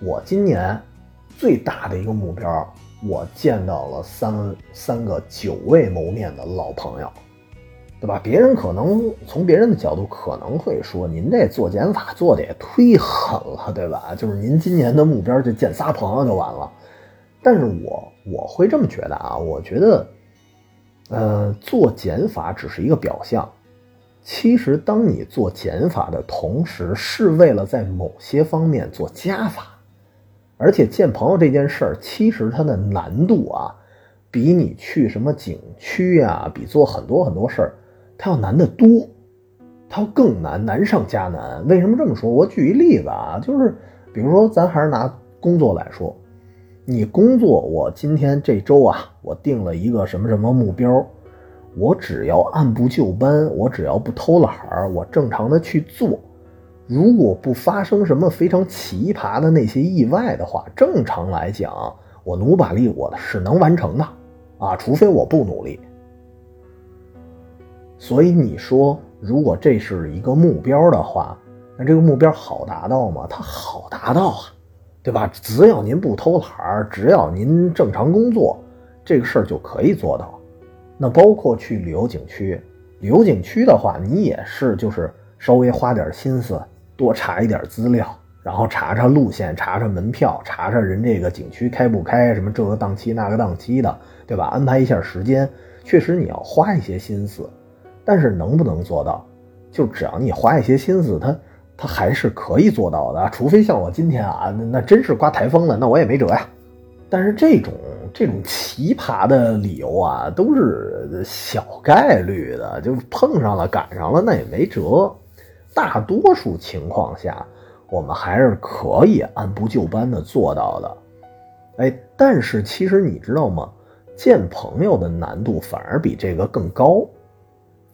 我今年最大的一个目标。我见到了三三个久未谋面的老朋友，对吧？别人可能从别人的角度可能会说，您这做减法做的也忒狠了，对吧？就是您今年的目标就见仨朋友就完了。但是我我会这么觉得啊，我觉得，呃，做减法只是一个表象。其实，当你做减法的同时，是为了在某些方面做加法。而且见朋友这件事儿，其实它的难度啊，比你去什么景区啊，比做很多很多事儿，它要难得多，它要更难，难上加难。为什么这么说？我举一例子啊，就是比如说，咱还是拿工作来说，你工作，我今天这周啊，我定了一个什么什么目标，我只要按部就班，我只要不偷懒儿，我正常的去做。如果不发生什么非常奇葩的那些意外的话，正常来讲，我努把力我是能完成的，啊，除非我不努力。所以你说，如果这是一个目标的话，那这个目标好达到吗？它好达到啊，对吧？只要您不偷懒儿，只要您正常工作，这个事儿就可以做到。那包括去旅游景区，旅游景区的话，你也是就是稍微花点心思，多查一点资料，然后查查路线，查查门票，查查人这个景区开不开，什么这个档期那个档期的，对吧？安排一下时间，确实你要花一些心思，但是能不能做到？就只要你花一些心思，它。他还是可以做到的，除非像我今天啊，那那真是刮台风了，那我也没辙呀。但是这种这种奇葩的理由啊，都是小概率的，就碰上了赶上了，那也没辙。大多数情况下，我们还是可以按部就班的做到的。哎，但是其实你知道吗？见朋友的难度反而比这个更高。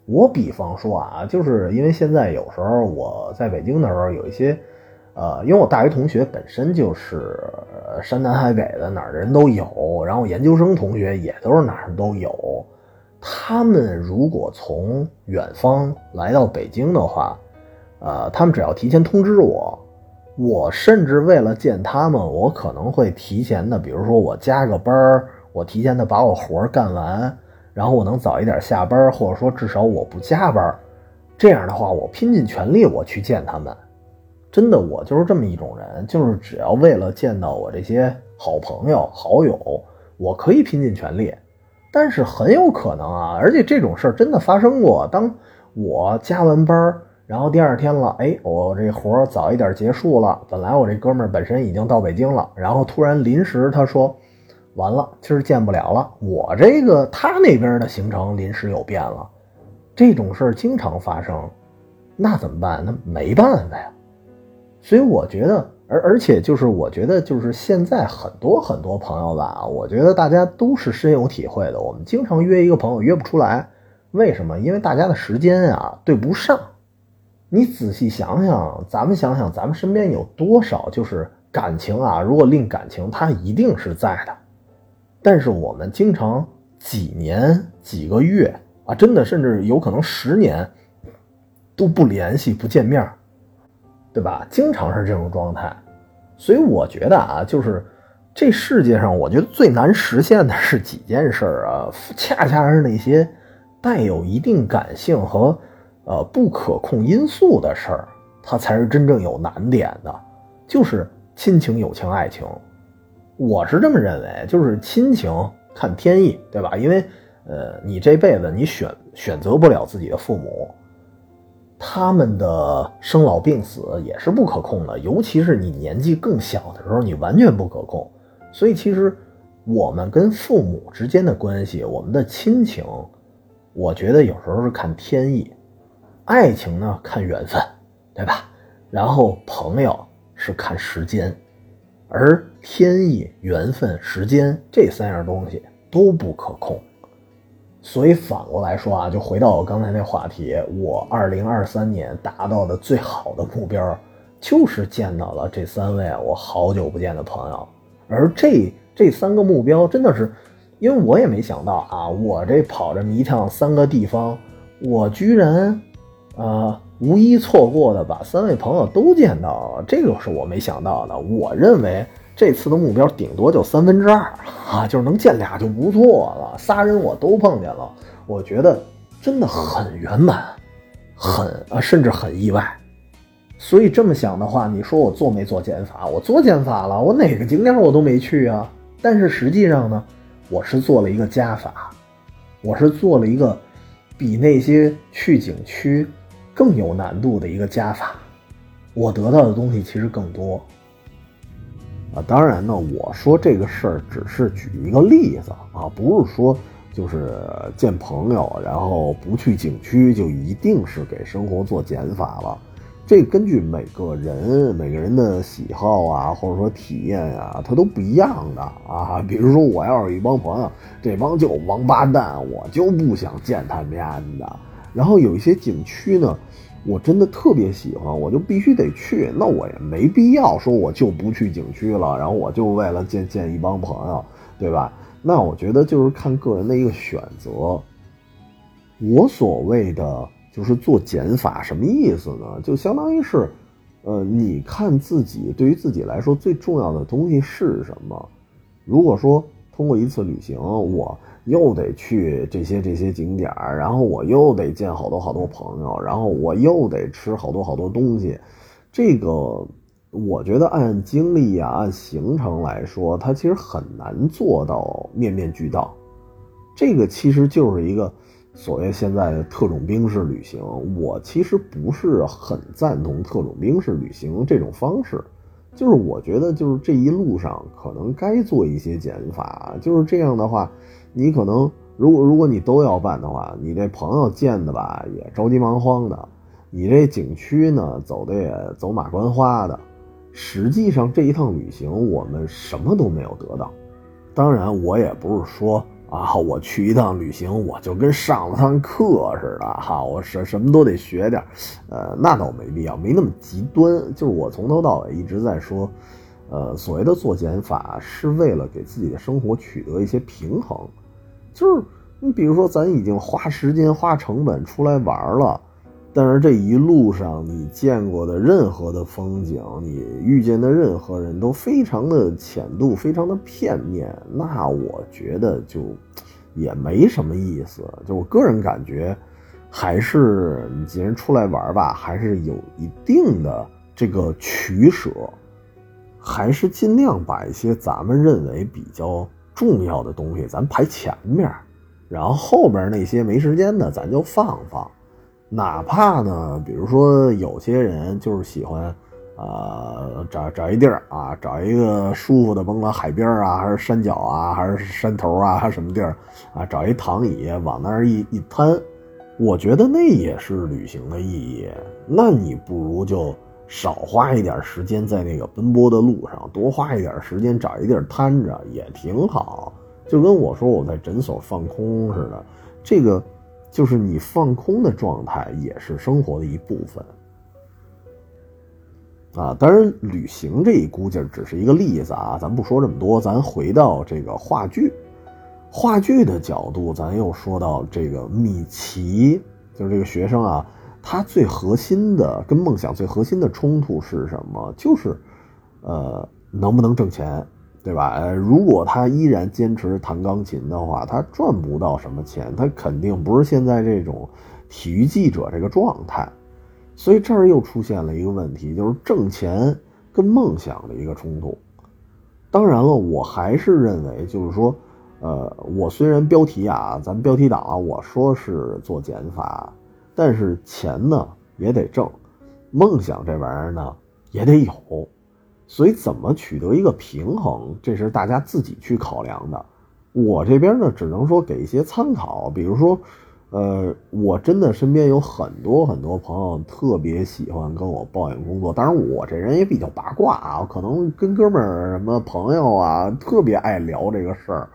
我比方说啊，就是因为现在有时候我在北京的时候，有一些，呃，因为我大学同学本身就是山南海北的，哪儿的人都有，然后研究生同学也都是哪儿都有。他们如果从远方来到北京的话，呃，他们只要提前通知我，我甚至为了见他们，我可能会提前的，比如说我加个班儿，我提前的把我活干完。然后我能早一点下班，或者说至少我不加班，这样的话我拼尽全力我去见他们。真的，我就是这么一种人，就是只要为了见到我这些好朋友好友，我可以拼尽全力。但是很有可能啊，而且这种事儿真的发生过。当我加完班儿，然后第二天了，哎，我这活早一点结束了，本来我这哥们儿本身已经到北京了，然后突然临时他说。完了，今儿见不了了。我这个他那边的行程临时有变了，这种事儿经常发生，那怎么办？那没办法呀。所以我觉得，而而且就是我觉得，就是现在很多很多朋友吧，我觉得大家都是深有体会的。我们经常约一个朋友约不出来，为什么？因为大家的时间啊对不上。你仔细想想，咱们想想，咱们身边有多少就是感情啊？如果论感情，它一定是在的。但是我们经常几年几个月啊，真的甚至有可能十年都不联系不见面对吧？经常是这种状态，所以我觉得啊，就是这世界上，我觉得最难实现的是几件事啊，恰恰是那些带有一定感性和呃不可控因素的事儿，它才是真正有难点的，就是亲情、友情、爱情。我是这么认为，就是亲情看天意，对吧？因为，呃，你这辈子你选选择不了自己的父母，他们的生老病死也是不可控的，尤其是你年纪更小的时候，你完全不可控。所以，其实我们跟父母之间的关系，我们的亲情，我觉得有时候是看天意，爱情呢看缘分，对吧？然后朋友是看时间。而天意、缘分、时间这三样东西都不可控，所以反过来说啊，就回到我刚才那话题，我二零二三年达到的最好的目标，就是见到了这三位我好久不见的朋友。而这这三个目标真的是，因为我也没想到啊，我这跑这么一趟三个地方，我居然，啊。无一错过的把三位朋友都见到了，这个是我没想到的。我认为这次的目标顶多就三分之二 啊，就是能见俩就不错了。仨人我都碰见了，我觉得真的很圆满，很啊，甚至很意外。所以这么想的话，你说我做没做减法？我做减法了，我哪个景点我都没去啊。但是实际上呢，我是做了一个加法，我是做了一个比那些去景区。更有难度的一个加法，我得到的东西其实更多啊。当然呢，我说这个事儿只是举一个例子啊，不是说就是见朋友然后不去景区就一定是给生活做减法了。这根据每个人每个人的喜好啊，或者说体验啊，它都不一样的啊。比如说，我要是一帮朋友，这帮就王八蛋，我就不想见他们的。然后有一些景区呢，我真的特别喜欢，我就必须得去。那我也没必要说我就不去景区了，然后我就为了见见一帮朋友，对吧？那我觉得就是看个人的一个选择。我所谓的就是做减法，什么意思呢？就相当于是，呃，你看自己对于自己来说最重要的东西是什么？如果说通过一次旅行，我又得去这些这些景点，然后我又得见好多好多朋友，然后我又得吃好多好多东西，这个我觉得按精力啊，按行程来说，它其实很难做到面面俱到。这个其实就是一个。所谓现在的特种兵式旅行，我其实不是很赞同特种兵式旅行这种方式。就是我觉得，就是这一路上可能该做一些减法。就是这样的话，你可能如果如果你都要办的话，你这朋友见的吧也着急忙慌的，你这景区呢走的也走马观花的。实际上这一趟旅行我们什么都没有得到。当然，我也不是说。啊，我去一趟旅行，我就跟上了趟课似的哈，我什什么都得学点，呃，那倒没必要，没那么极端。就是我从头到尾一直在说，呃，所谓的做减法是为了给自己的生活取得一些平衡。就是你比如说，咱已经花时间、花成本出来玩了。但是这一路上你见过的任何的风景，你遇见的任何人都非常的浅度，非常的片面，那我觉得就也没什么意思。就我个人感觉，还是你既然出来玩吧，还是有一定的这个取舍，还是尽量把一些咱们认为比较重要的东西咱排前面，然后后边那些没时间的咱就放放。哪怕呢，比如说有些人就是喜欢，呃，找找一地儿啊，找一个舒服的，甭管海边啊，还是山脚啊，还是山头啊，还是什么地儿啊，找一躺椅往那儿一一瘫，我觉得那也是旅行的意义。那你不如就少花一点时间在那个奔波的路上，多花一点时间找一地儿瘫着也挺好。就跟我说我在诊所放空似的，这个。就是你放空的状态也是生活的一部分啊。当然，旅行这一估计只是一个例子啊，咱不说这么多，咱回到这个话剧，话剧的角度，咱又说到这个米奇，就是这个学生啊，他最核心的跟梦想最核心的冲突是什么？就是，呃，能不能挣钱？对吧？呃，如果他依然坚持弹钢琴的话，他赚不到什么钱，他肯定不是现在这种体育记者这个状态。所以这儿又出现了一个问题，就是挣钱跟梦想的一个冲突。当然了，我还是认为，就是说，呃，我虽然标题啊，咱标题党啊，我说是做减法，但是钱呢也得挣，梦想这玩意儿呢也得有。所以怎么取得一个平衡，这是大家自己去考量的。我这边呢，只能说给一些参考。比如说，呃，我真的身边有很多很多朋友特别喜欢跟我抱怨工作。当然，我这人也比较八卦啊，可能跟哥们儿什么朋友啊，特别爱聊这个事儿。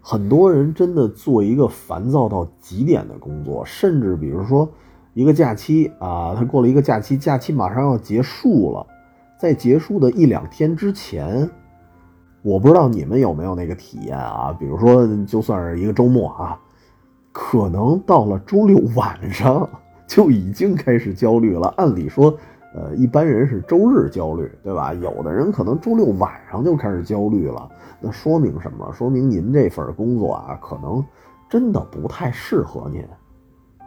很多人真的做一个烦躁到极点的工作，甚至比如说一个假期啊，他过了一个假期，假期马上要结束了。在结束的一两天之前，我不知道你们有没有那个体验啊？比如说，就算是一个周末啊，可能到了周六晚上就已经开始焦虑了。按理说，呃，一般人是周日焦虑，对吧？有的人可能周六晚上就开始焦虑了。那说明什么？说明您这份工作啊，可能真的不太适合您。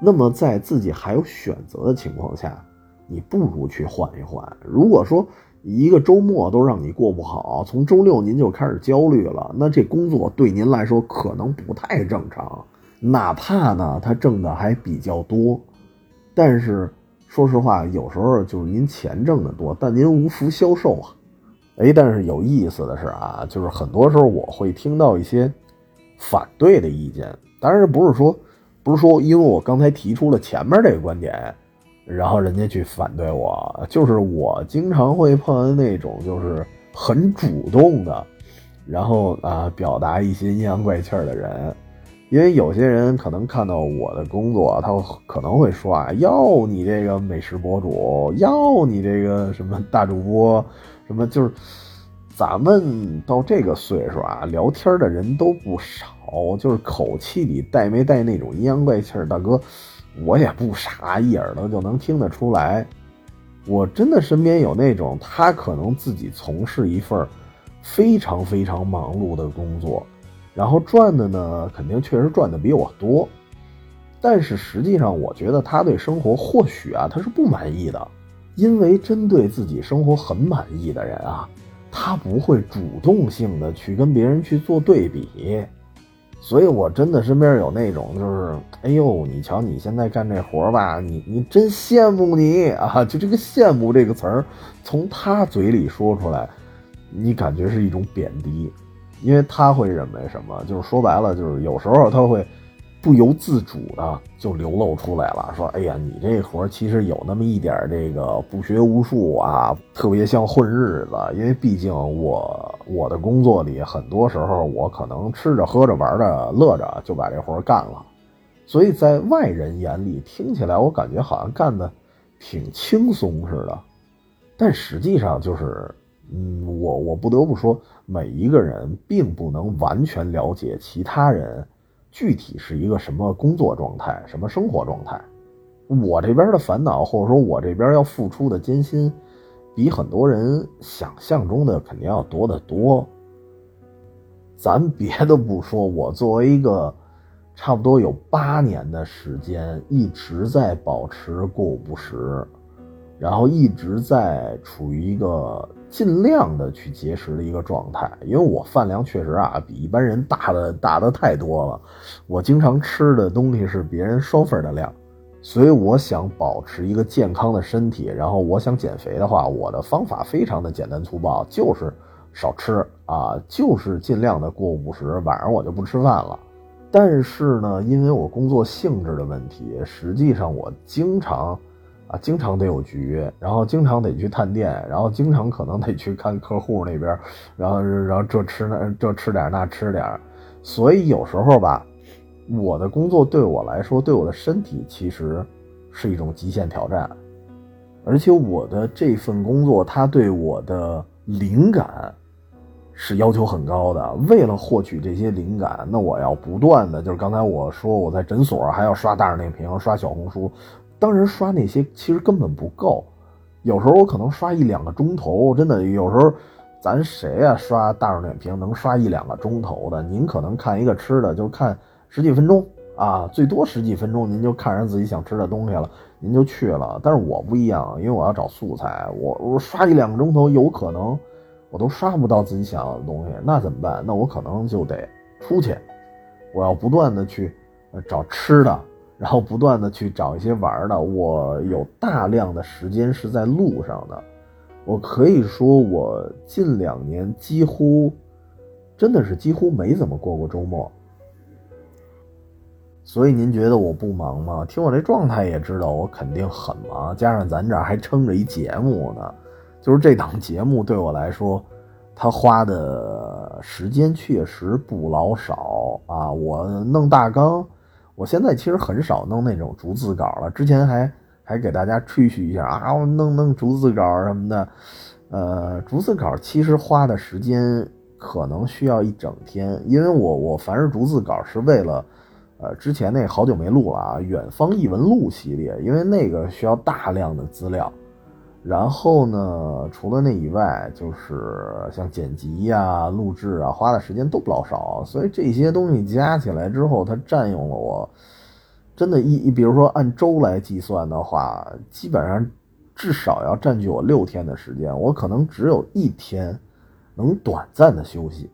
那么，在自己还有选择的情况下。你不如去换一换。如果说一个周末都让你过不好，从周六您就开始焦虑了，那这工作对您来说可能不太正常。哪怕呢，他挣的还比较多，但是说实话，有时候就是您钱挣得多，但您无福消受啊。哎，但是有意思的是啊，就是很多时候我会听到一些反对的意见，当然不是说不是说因为我刚才提出了前面这个观点。然后人家去反对我，就是我经常会碰到那种就是很主动的，然后啊表达一些阴阳怪气的人，因为有些人可能看到我的工作，他可能会说啊，要你这个美食博主，要你这个什么大主播，什么就是咱们到这个岁数啊，聊天的人都不少，就是口气里带没带那种阴阳怪气儿，大哥。我也不傻，一耳朵就能听得出来。我真的身边有那种，他可能自己从事一份非常非常忙碌的工作，然后赚的呢，肯定确实赚的比我多，但是实际上，我觉得他对生活或许啊，他是不满意的，因为针对自己生活很满意的人啊，他不会主动性的去跟别人去做对比。所以，我真的身边有那种，就是，哎呦，你瞧你现在干这活吧，你你真羡慕你啊！就这个羡慕这个词儿，从他嘴里说出来，你感觉是一种贬低，因为他会认为什么？就是说白了，就是有时候他会。不由自主的就流露出来了，说：“哎呀，你这活其实有那么一点这个不学无术啊，特别像混日子。因为毕竟我我的工作里，很多时候我可能吃着喝着玩着乐着就把这活干了，所以在外人眼里听起来，我感觉好像干的挺轻松似的。但实际上就是，嗯，我我不得不说，每一个人并不能完全了解其他人。”具体是一个什么工作状态，什么生活状态？我这边的烦恼，或者说我这边要付出的艰辛，比很多人想象中的肯定要多得多。咱 别的不说，我作为一个差不多有八年的时间一直在保持过午不食，然后一直在处于一个。尽量的去节食的一个状态，因为我饭量确实啊比一般人大的大的太多了，我经常吃的东西是别人双份的量，所以我想保持一个健康的身体，然后我想减肥的话，我的方法非常的简单粗暴，就是少吃啊，就是尽量的过午不食，晚上我就不吃饭了。但是呢，因为我工作性质的问题，实际上我经常。啊，经常得有局，然后经常得去探店，然后经常可能得去看客户那边，然后然后这吃那这吃点那吃点，所以有时候吧，我的工作对我来说，对我的身体其实是一种极限挑战，而且我的这份工作，它对我的灵感是要求很高的。为了获取这些灵感，那我要不断的，就是刚才我说我在诊所还要刷大众点评，刷小红书。当然刷那些其实根本不够，有时候我可能刷一两个钟头，真的有时候，咱谁呀刷大众点评能刷一两个钟头的？您可能看一个吃的就看十几分钟啊，最多十几分钟您就看上自己想吃的东西了，您就去了。但是我不一样，因为我要找素材，我我刷一两个钟头，有可能我都刷不到自己想要的东西，那怎么办？那我可能就得出去，我要不断的去找吃的。然后不断的去找一些玩的，我有大量的时间是在路上的，我可以说我近两年几乎，真的是几乎没怎么过过周末。所以您觉得我不忙吗？听我这状态也知道我肯定很忙，加上咱这儿还撑着一节目呢，就是这档节目对我来说，他花的时间确实不老少啊，我弄大纲。我现在其实很少弄那种逐字稿了，之前还还给大家吹嘘一下啊，我弄弄逐字稿什么的，呃，逐字稿其实花的时间可能需要一整天，因为我我凡是逐字稿是为了，呃，之前那好久没录了啊，远方异闻录系列，因为那个需要大量的资料。然后呢，除了那以外，就是像剪辑呀、录制啊，花的时间都不老少。所以这些东西加起来之后，它占用了我，真的，一，比如说按周来计算的话，基本上至少要占据我六天的时间。我可能只有一天能短暂的休息。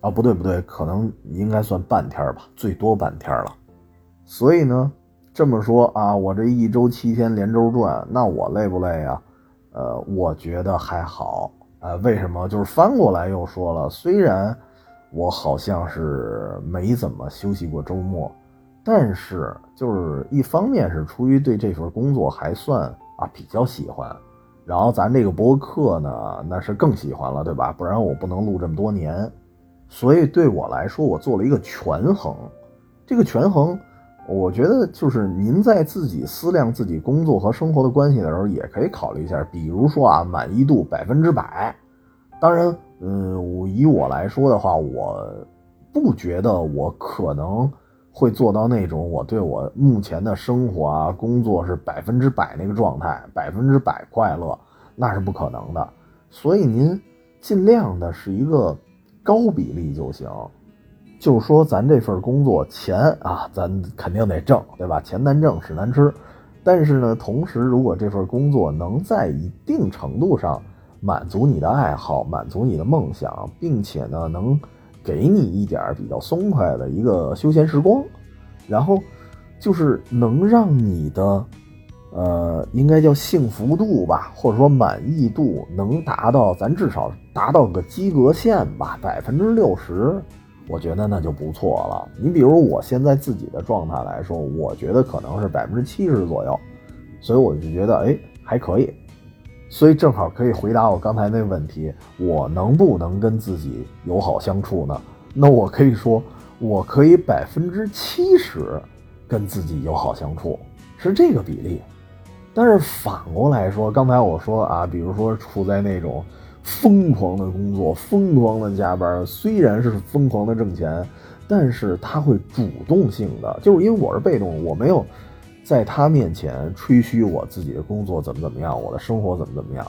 啊，不对不对，可能应该算半天吧，最多半天了。所以呢。这么说啊，我这一周七天连轴转，那我累不累啊？呃，我觉得还好。呃，为什么？就是翻过来又说了，虽然我好像是没怎么休息过周末，但是就是一方面是出于对这份工作还算啊比较喜欢，然后咱这个博客呢，那是更喜欢了，对吧？不然我不能录这么多年。所以对我来说，我做了一个权衡，这个权衡。我觉得就是您在自己思量自己工作和生活的关系的时候，也可以考虑一下。比如说啊，满意度百分之百。当然，嗯，以我来说的话，我不觉得我可能会做到那种我对我目前的生活啊、工作是百分之百那个状态，百分之百快乐，那是不可能的。所以您尽量的是一个高比例就行。就是说，咱这份工作钱啊，咱肯定得挣，对吧？钱难挣，屎难吃。但是呢，同时如果这份工作能在一定程度上满足你的爱好，满足你的梦想，并且呢，能。给你一点比较松快的一个休闲时光，然后就是能让你的，呃，应该叫幸福度吧，或者说满意度能达到，咱至少达到个及格线吧，百分之六十，我觉得那就不错了。你比如我现在自己的状态来说，我觉得可能是百分之七十左右，所以我就觉得哎还可以。所以正好可以回答我刚才那问题：我能不能跟自己友好相处呢？那我可以说，我可以百分之七十跟自己友好相处，是这个比例。但是反过来说，刚才我说啊，比如说处在那种疯狂的工作、疯狂的加班，虽然是疯狂的挣钱，但是他会主动性的，就是因为我是被动，我没有。在他面前吹嘘我自己的工作怎么怎么样，我的生活怎么怎么样，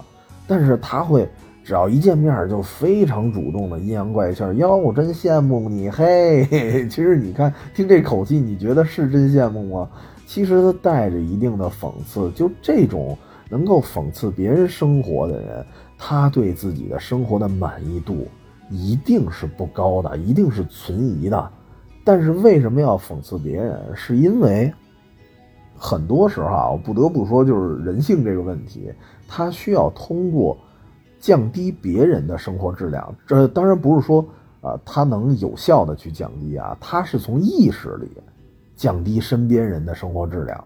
但是他会只要一见面就非常主动的阴阳怪气儿，哟，我真羡慕你，嘿，其实你看听这口气，你觉得是真羡慕吗？其实他带着一定的讽刺，就这种能够讽刺别人生活的人，他对自己的生活的满意度一定是不高的，一定是存疑的。但是为什么要讽刺别人？是因为。很多时候啊，我不得不说，就是人性这个问题，它需要通过降低别人的生活质量。这当然不是说啊，他能有效的去降低啊，他是从意识里降低身边人的生活质量。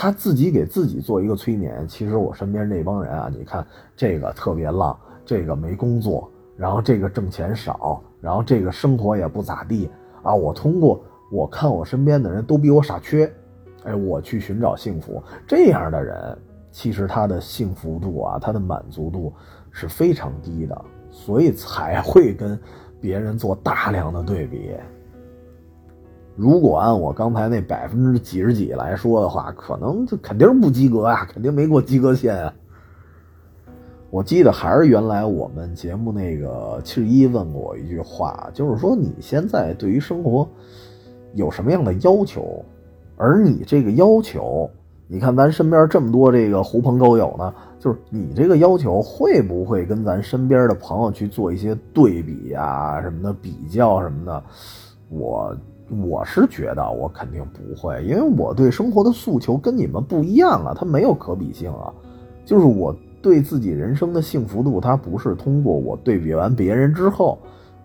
他自己给自己做一个催眠。其实我身边那帮人啊，你看这个特别浪，这个没工作，然后这个挣钱少，然后这个生活也不咋地啊。我通过我看我身边的人都比我傻缺。哎，我去寻找幸福，这样的人其实他的幸福度啊，他的满足度是非常低的，所以才会跟别人做大量的对比。如果按我刚才那百分之几十几来说的话，可能就肯定不及格啊，肯定没过及格线啊。我记得还是原来我们节目那个七十一问过我一句话，就是说你现在对于生活有什么样的要求？而你这个要求，你看咱身边这么多这个狐朋狗友呢，就是你这个要求会不会跟咱身边的朋友去做一些对比呀什么的比较什么的？我我是觉得我肯定不会，因为我对生活的诉求跟你们不一样啊，它没有可比性啊。就是我对自己人生的幸福度，它不是通过我对比完别人之后，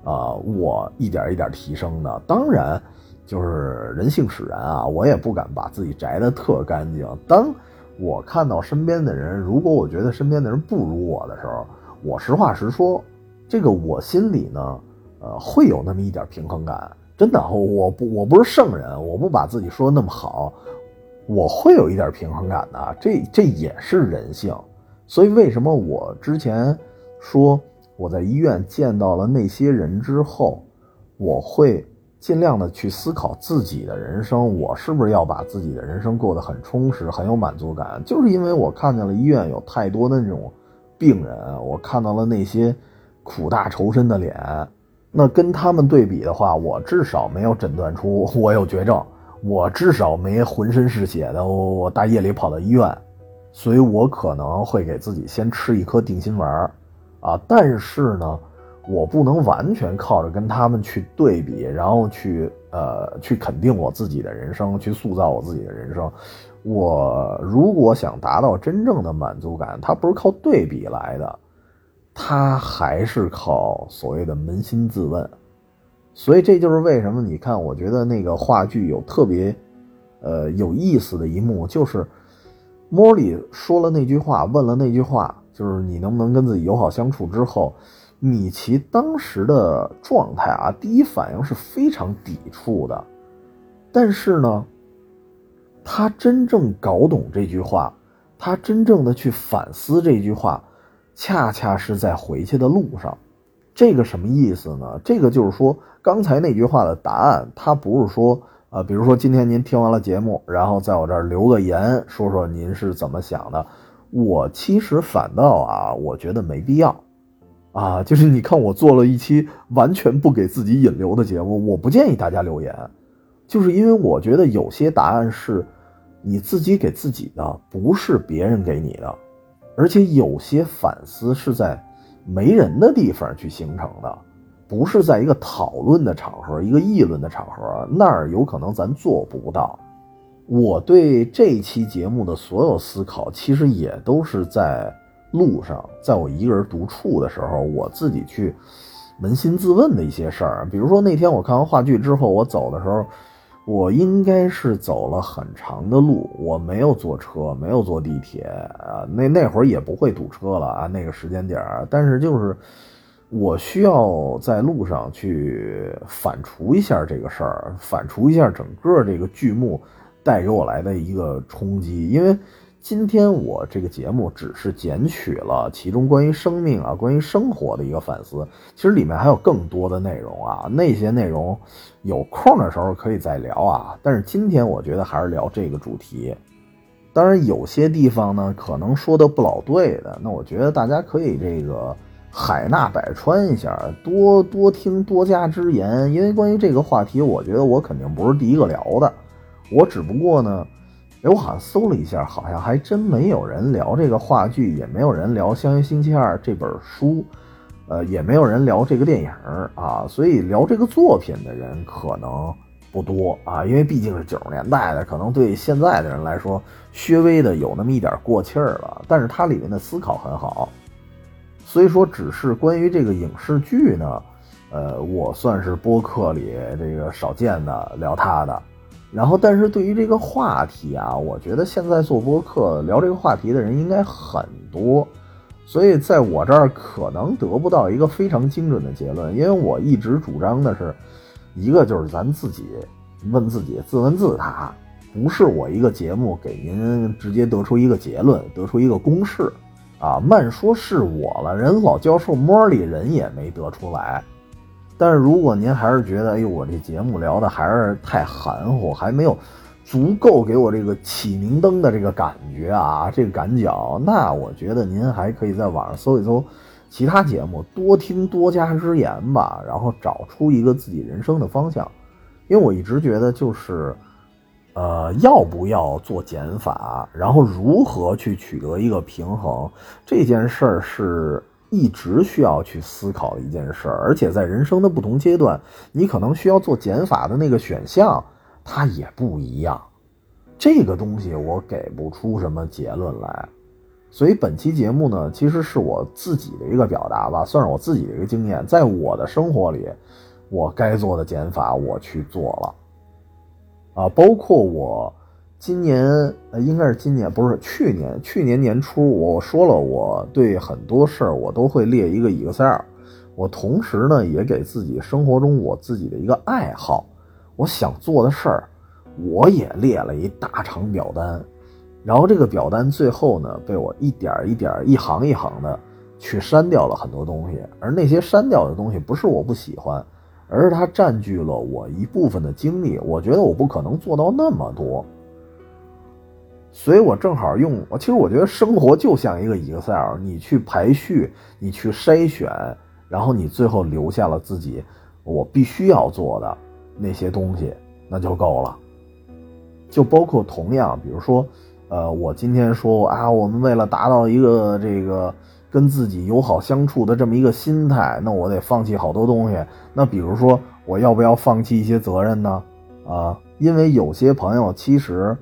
啊，我一点一点提升的。当然。就是人性使然啊，我也不敢把自己摘得特干净。当我看到身边的人，如果我觉得身边的人不如我的时候，我实话实说，这个我心里呢，呃，会有那么一点平衡感。真的，我不我不是圣人，我不把自己说的那么好，我会有一点平衡感的。这这也是人性。所以为什么我之前说我在医院见到了那些人之后，我会。尽量的去思考自己的人生，我是不是要把自己的人生过得很充实、很有满足感？就是因为我看见了医院有太多的那种病人，我看到了那些苦大仇深的脸，那跟他们对比的话，我至少没有诊断出我有绝症，我至少没浑身是血的，我我大夜里跑到医院，所以我可能会给自己先吃一颗定心丸啊，但是呢。我不能完全靠着跟他们去对比，然后去呃去肯定我自己的人生，去塑造我自己的人生。我如果想达到真正的满足感，它不是靠对比来的，他还是靠所谓的扪心自问。所以这就是为什么你看，我觉得那个话剧有特别呃有意思的一幕，就是莫莉说了那句话，问了那句话，就是你能不能跟自己友好相处之后。米奇当时的状态啊，第一反应是非常抵触的，但是呢，他真正搞懂这句话，他真正的去反思这句话，恰恰是在回去的路上。这个什么意思呢？这个就是说，刚才那句话的答案，它不是说啊，比如说今天您听完了节目，然后在我这儿留个言，说说您是怎么想的。我其实反倒啊，我觉得没必要，啊，就是你看我做了一期完全不给自己引流的节目，我不建议大家留言，就是因为我觉得有些答案是你自己给自己的，不是别人给你的，而且有些反思是在没人的地方去形成的。不是在一个讨论的场合，一个议论的场合，那儿有可能咱做不到。我对这期节目的所有思考，其实也都是在路上，在我一个人独处的时候，我自己去扪心自问的一些事儿。比如说那天我看完话剧之后，我走的时候，我应该是走了很长的路，我没有坐车，没有坐地铁啊，那那会儿也不会堵车了啊，那个时间点儿，但是就是。我需要在路上去反刍一下这个事儿，反刍一下整个这个剧目带给我来的一个冲击。因为今天我这个节目只是剪取了其中关于生命啊、关于生活的一个反思，其实里面还有更多的内容啊。那些内容有空的时候可以再聊啊。但是今天我觉得还是聊这个主题。当然有些地方呢可能说的不老对的，那我觉得大家可以这个。海纳百川一下，多多听，多加之言。因为关于这个话题，我觉得我肯定不是第一个聊的。我只不过呢，哎，我好像搜了一下，好像还真没有人聊这个话剧，也没有人聊《相约星期二》这本书，呃，也没有人聊这个电影啊。所以聊这个作品的人可能不多啊，因为毕竟是九十年代的，可能对现在的人来说，略微的有那么一点过气儿了。但是它里面的思考很好。所以说，只是关于这个影视剧呢，呃，我算是播客里这个少见的聊他的。然后，但是对于这个话题啊，我觉得现在做播客聊这个话题的人应该很多，所以在我这儿可能得不到一个非常精准的结论，因为我一直主张的是，一个就是咱自己问自己，自问自答，不是我一个节目给您直接得出一个结论，得出一个公式。啊，慢说是我了，人老教授摸里人也没得出来。但是如果您还是觉得，哎呦，我这节目聊的还是太含糊，还没有足够给我这个启明灯的这个感觉啊，这个感觉，那我觉得您还可以在网上搜一搜其他节目，多听多加之言吧，然后找出一个自己人生的方向。因为我一直觉得就是。呃，要不要做减法？然后如何去取得一个平衡？这件事儿是一直需要去思考一件事儿，而且在人生的不同阶段，你可能需要做减法的那个选项，它也不一样。这个东西我给不出什么结论来，所以本期节目呢，其实是我自己的一个表达吧，算是我自己的一个经验，在我的生活里，我该做的减法我去做了。啊，包括我今年，呃，应该是今年，不是去年，去年年初我说了，我对很多事儿我都会列一个 Excel，我同时呢也给自己生活中我自己的一个爱好，我想做的事儿，我也列了一大长表单，然后这个表单最后呢被我一点一点、一行一行的去删掉了很多东西，而那些删掉的东西不是我不喜欢。而是它占据了我一部分的精力，我觉得我不可能做到那么多，所以我正好用。其实我觉得生活就像一个 Excel，你去排序，你去筛选，然后你最后留下了自己我必须要做的那些东西，那就够了。就包括同样，比如说，呃，我今天说啊，我们为了达到一个这个。跟自己友好相处的这么一个心态，那我得放弃好多东西。那比如说，我要不要放弃一些责任呢？啊，因为有些朋友其实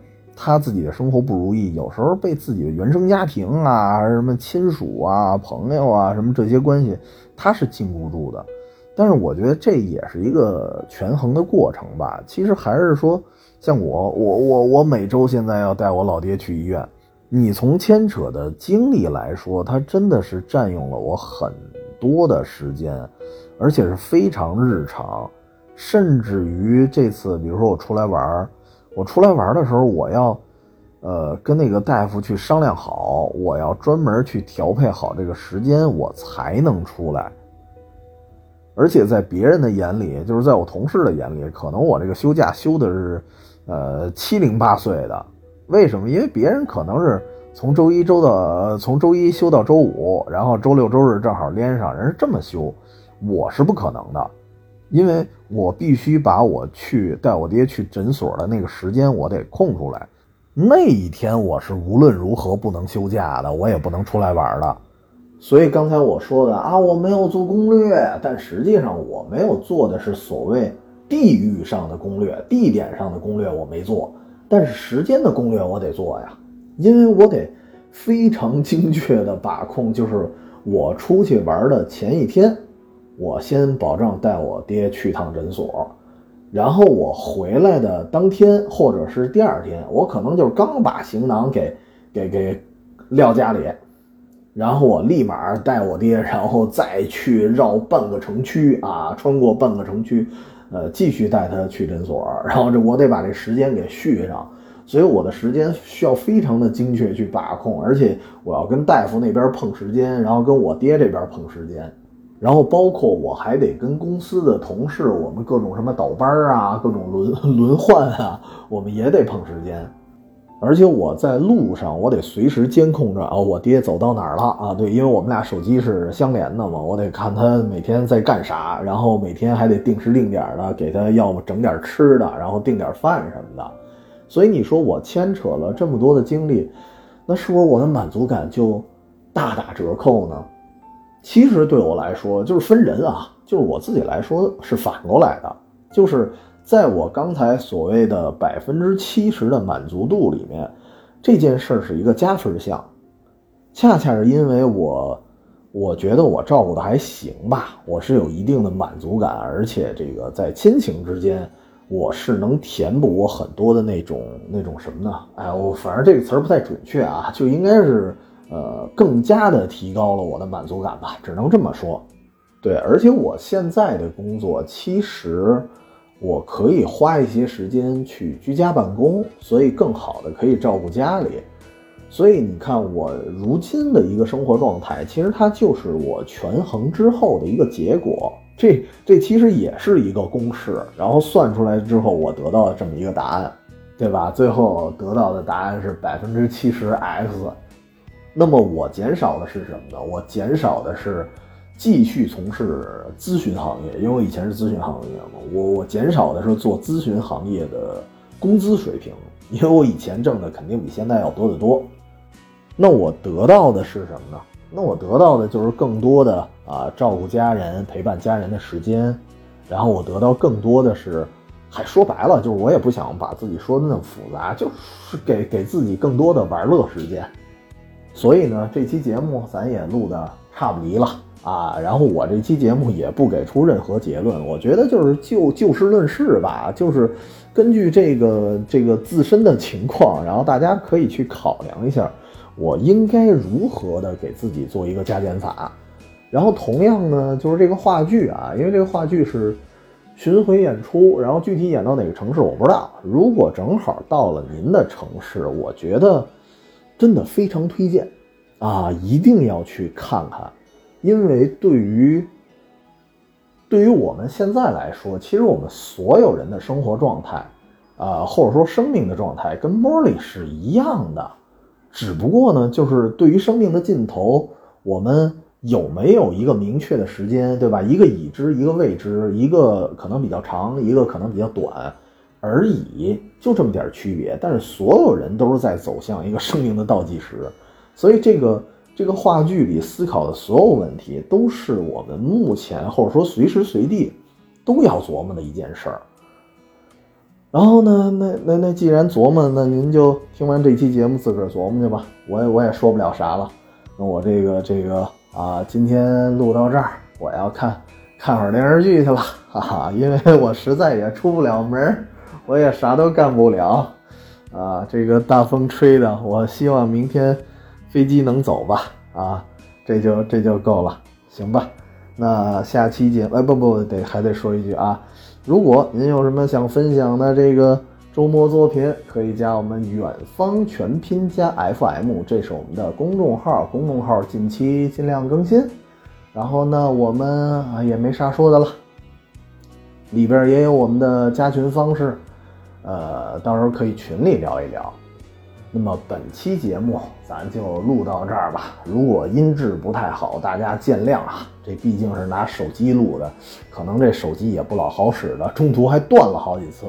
他自己的生活不如意，有时候被自己的原生家庭啊，什么亲属啊、朋友啊什么这些关系，他是禁不住的。但是我觉得这也是一个权衡的过程吧。其实还是说，像我，我，我，我每周现在要带我老爹去医院。你从牵扯的精力来说，他真的是占用了我很多的时间，而且是非常日常，甚至于这次，比如说我出来玩我出来玩的时候，我要，呃，跟那个大夫去商量好，我要专门去调配好这个时间，我才能出来。而且在别人的眼里，就是在我同事的眼里，可能我这个休假休的是，呃，七零八碎的。为什么？因为别人可能是从周一周到从周一休到周五，然后周六周日正好连上，人是这么休，我是不可能的，因为我必须把我去带我爹去诊所的那个时间我得空出来，那一天我是无论如何不能休假的，我也不能出来玩的。所以刚才我说的啊，我没有做攻略，但实际上我没有做的是所谓地域上的攻略，地点上的攻略我没做。但是时间的攻略我得做呀，因为我得非常精确的把控，就是我出去玩的前一天，我先保证带我爹去趟诊所，然后我回来的当天或者是第二天，我可能就是刚把行囊给给给撂家里，然后我立马带我爹，然后再去绕半个城区啊，穿过半个城区。呃，继续带他去诊所，然后这我得把这时间给续上，所以我的时间需要非常的精确去把控，而且我要跟大夫那边碰时间，然后跟我爹这边碰时间，然后包括我还得跟公司的同事，我们各种什么倒班啊，各种轮 轮换啊，我们也得碰时间。而且我在路上，我得随时监控着啊，我爹走到哪儿了啊？对，因为我们俩手机是相连的嘛，我得看他每天在干啥，然后每天还得定时定点的给他要么整点吃的，然后订点饭什么的。所以你说我牵扯了这么多的精力，那是不是我的满足感就大打折扣呢？其实对我来说，就是分人啊，就是我自己来说是反过来的，就是。在我刚才所谓的百分之七十的满足度里面，这件事儿是一个加分项，恰恰是因为我，我觉得我照顾的还行吧，我是有一定的满足感，而且这个在亲情之间，我是能填补我很多的那种那种什么呢？哎，我反正这个词儿不太准确啊，就应该是呃更加的提高了我的满足感吧，只能这么说。对，而且我现在的工作其实。我可以花一些时间去居家办公，所以更好的可以照顾家里。所以你看，我如今的一个生活状态，其实它就是我权衡之后的一个结果。这这其实也是一个公式，然后算出来之后，我得到这么一个答案，对吧？最后得到的答案是百分之七十 x。那么我减少的是什么呢？我减少的是。继续从事咨询行业，因为我以前是咨询行业嘛，我我减少的是做咨询行业的工资水平，因为我以前挣的肯定比现在要多得多。那我得到的是什么呢？那我得到的就是更多的啊照顾家人、陪伴家人的时间，然后我得到更多的是，还说白了就是我也不想把自己说的那么复杂，就是给给自己更多的玩乐时间。所以呢，这期节目咱也录的差不离了。啊，然后我这期节目也不给出任何结论，我觉得就是就就事论事吧，就是根据这个这个自身的情况，然后大家可以去考量一下，我应该如何的给自己做一个加减法。然后同样呢，就是这个话剧啊，因为这个话剧是巡回演出，然后具体演到哪个城市我不知道。如果正好到了您的城市，我觉得真的非常推荐啊，一定要去看看。因为对于对于我们现在来说，其实我们所有人的生活状态，啊，或者说生命的状态，跟莫里是一样的，只不过呢，就是对于生命的尽头，我们有没有一个明确的时间，对吧？一个已知，一个未知，一个可能比较长，一个可能比较短而已，就这么点区别。但是所有人都是在走向一个生命的倒计时，所以这个。这个话剧里思考的所有问题，都是我们目前或者说随时随地都要琢磨的一件事儿。然后呢，那那那既然琢磨，那您就听完这期节目自个儿琢磨去吧。我也我也说不了啥了。那我这个这个啊，今天录到这儿，我要看看会儿电视剧去了，哈哈，因为我实在也出不了门，我也啥都干不了啊。这个大风吹的，我希望明天。飞机能走吧？啊，这就这就够了，行吧？那下期节哎不不得还得说一句啊，如果您有什么想分享的这个周末作品，可以加我们远方全拼加 FM，这是我们的公众号，公众号近期尽量更新。然后呢，我们啊也没啥说的了，里边也有我们的加群方式，呃，到时候可以群里聊一聊。那么本期节目咱就录到这儿吧。如果音质不太好，大家见谅啊。这毕竟是拿手机录的，可能这手机也不老好使的，中途还断了好几次。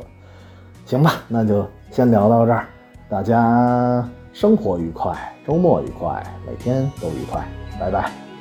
行吧，那就先聊到这儿。大家生活愉快，周末愉快，每天都愉快，拜拜。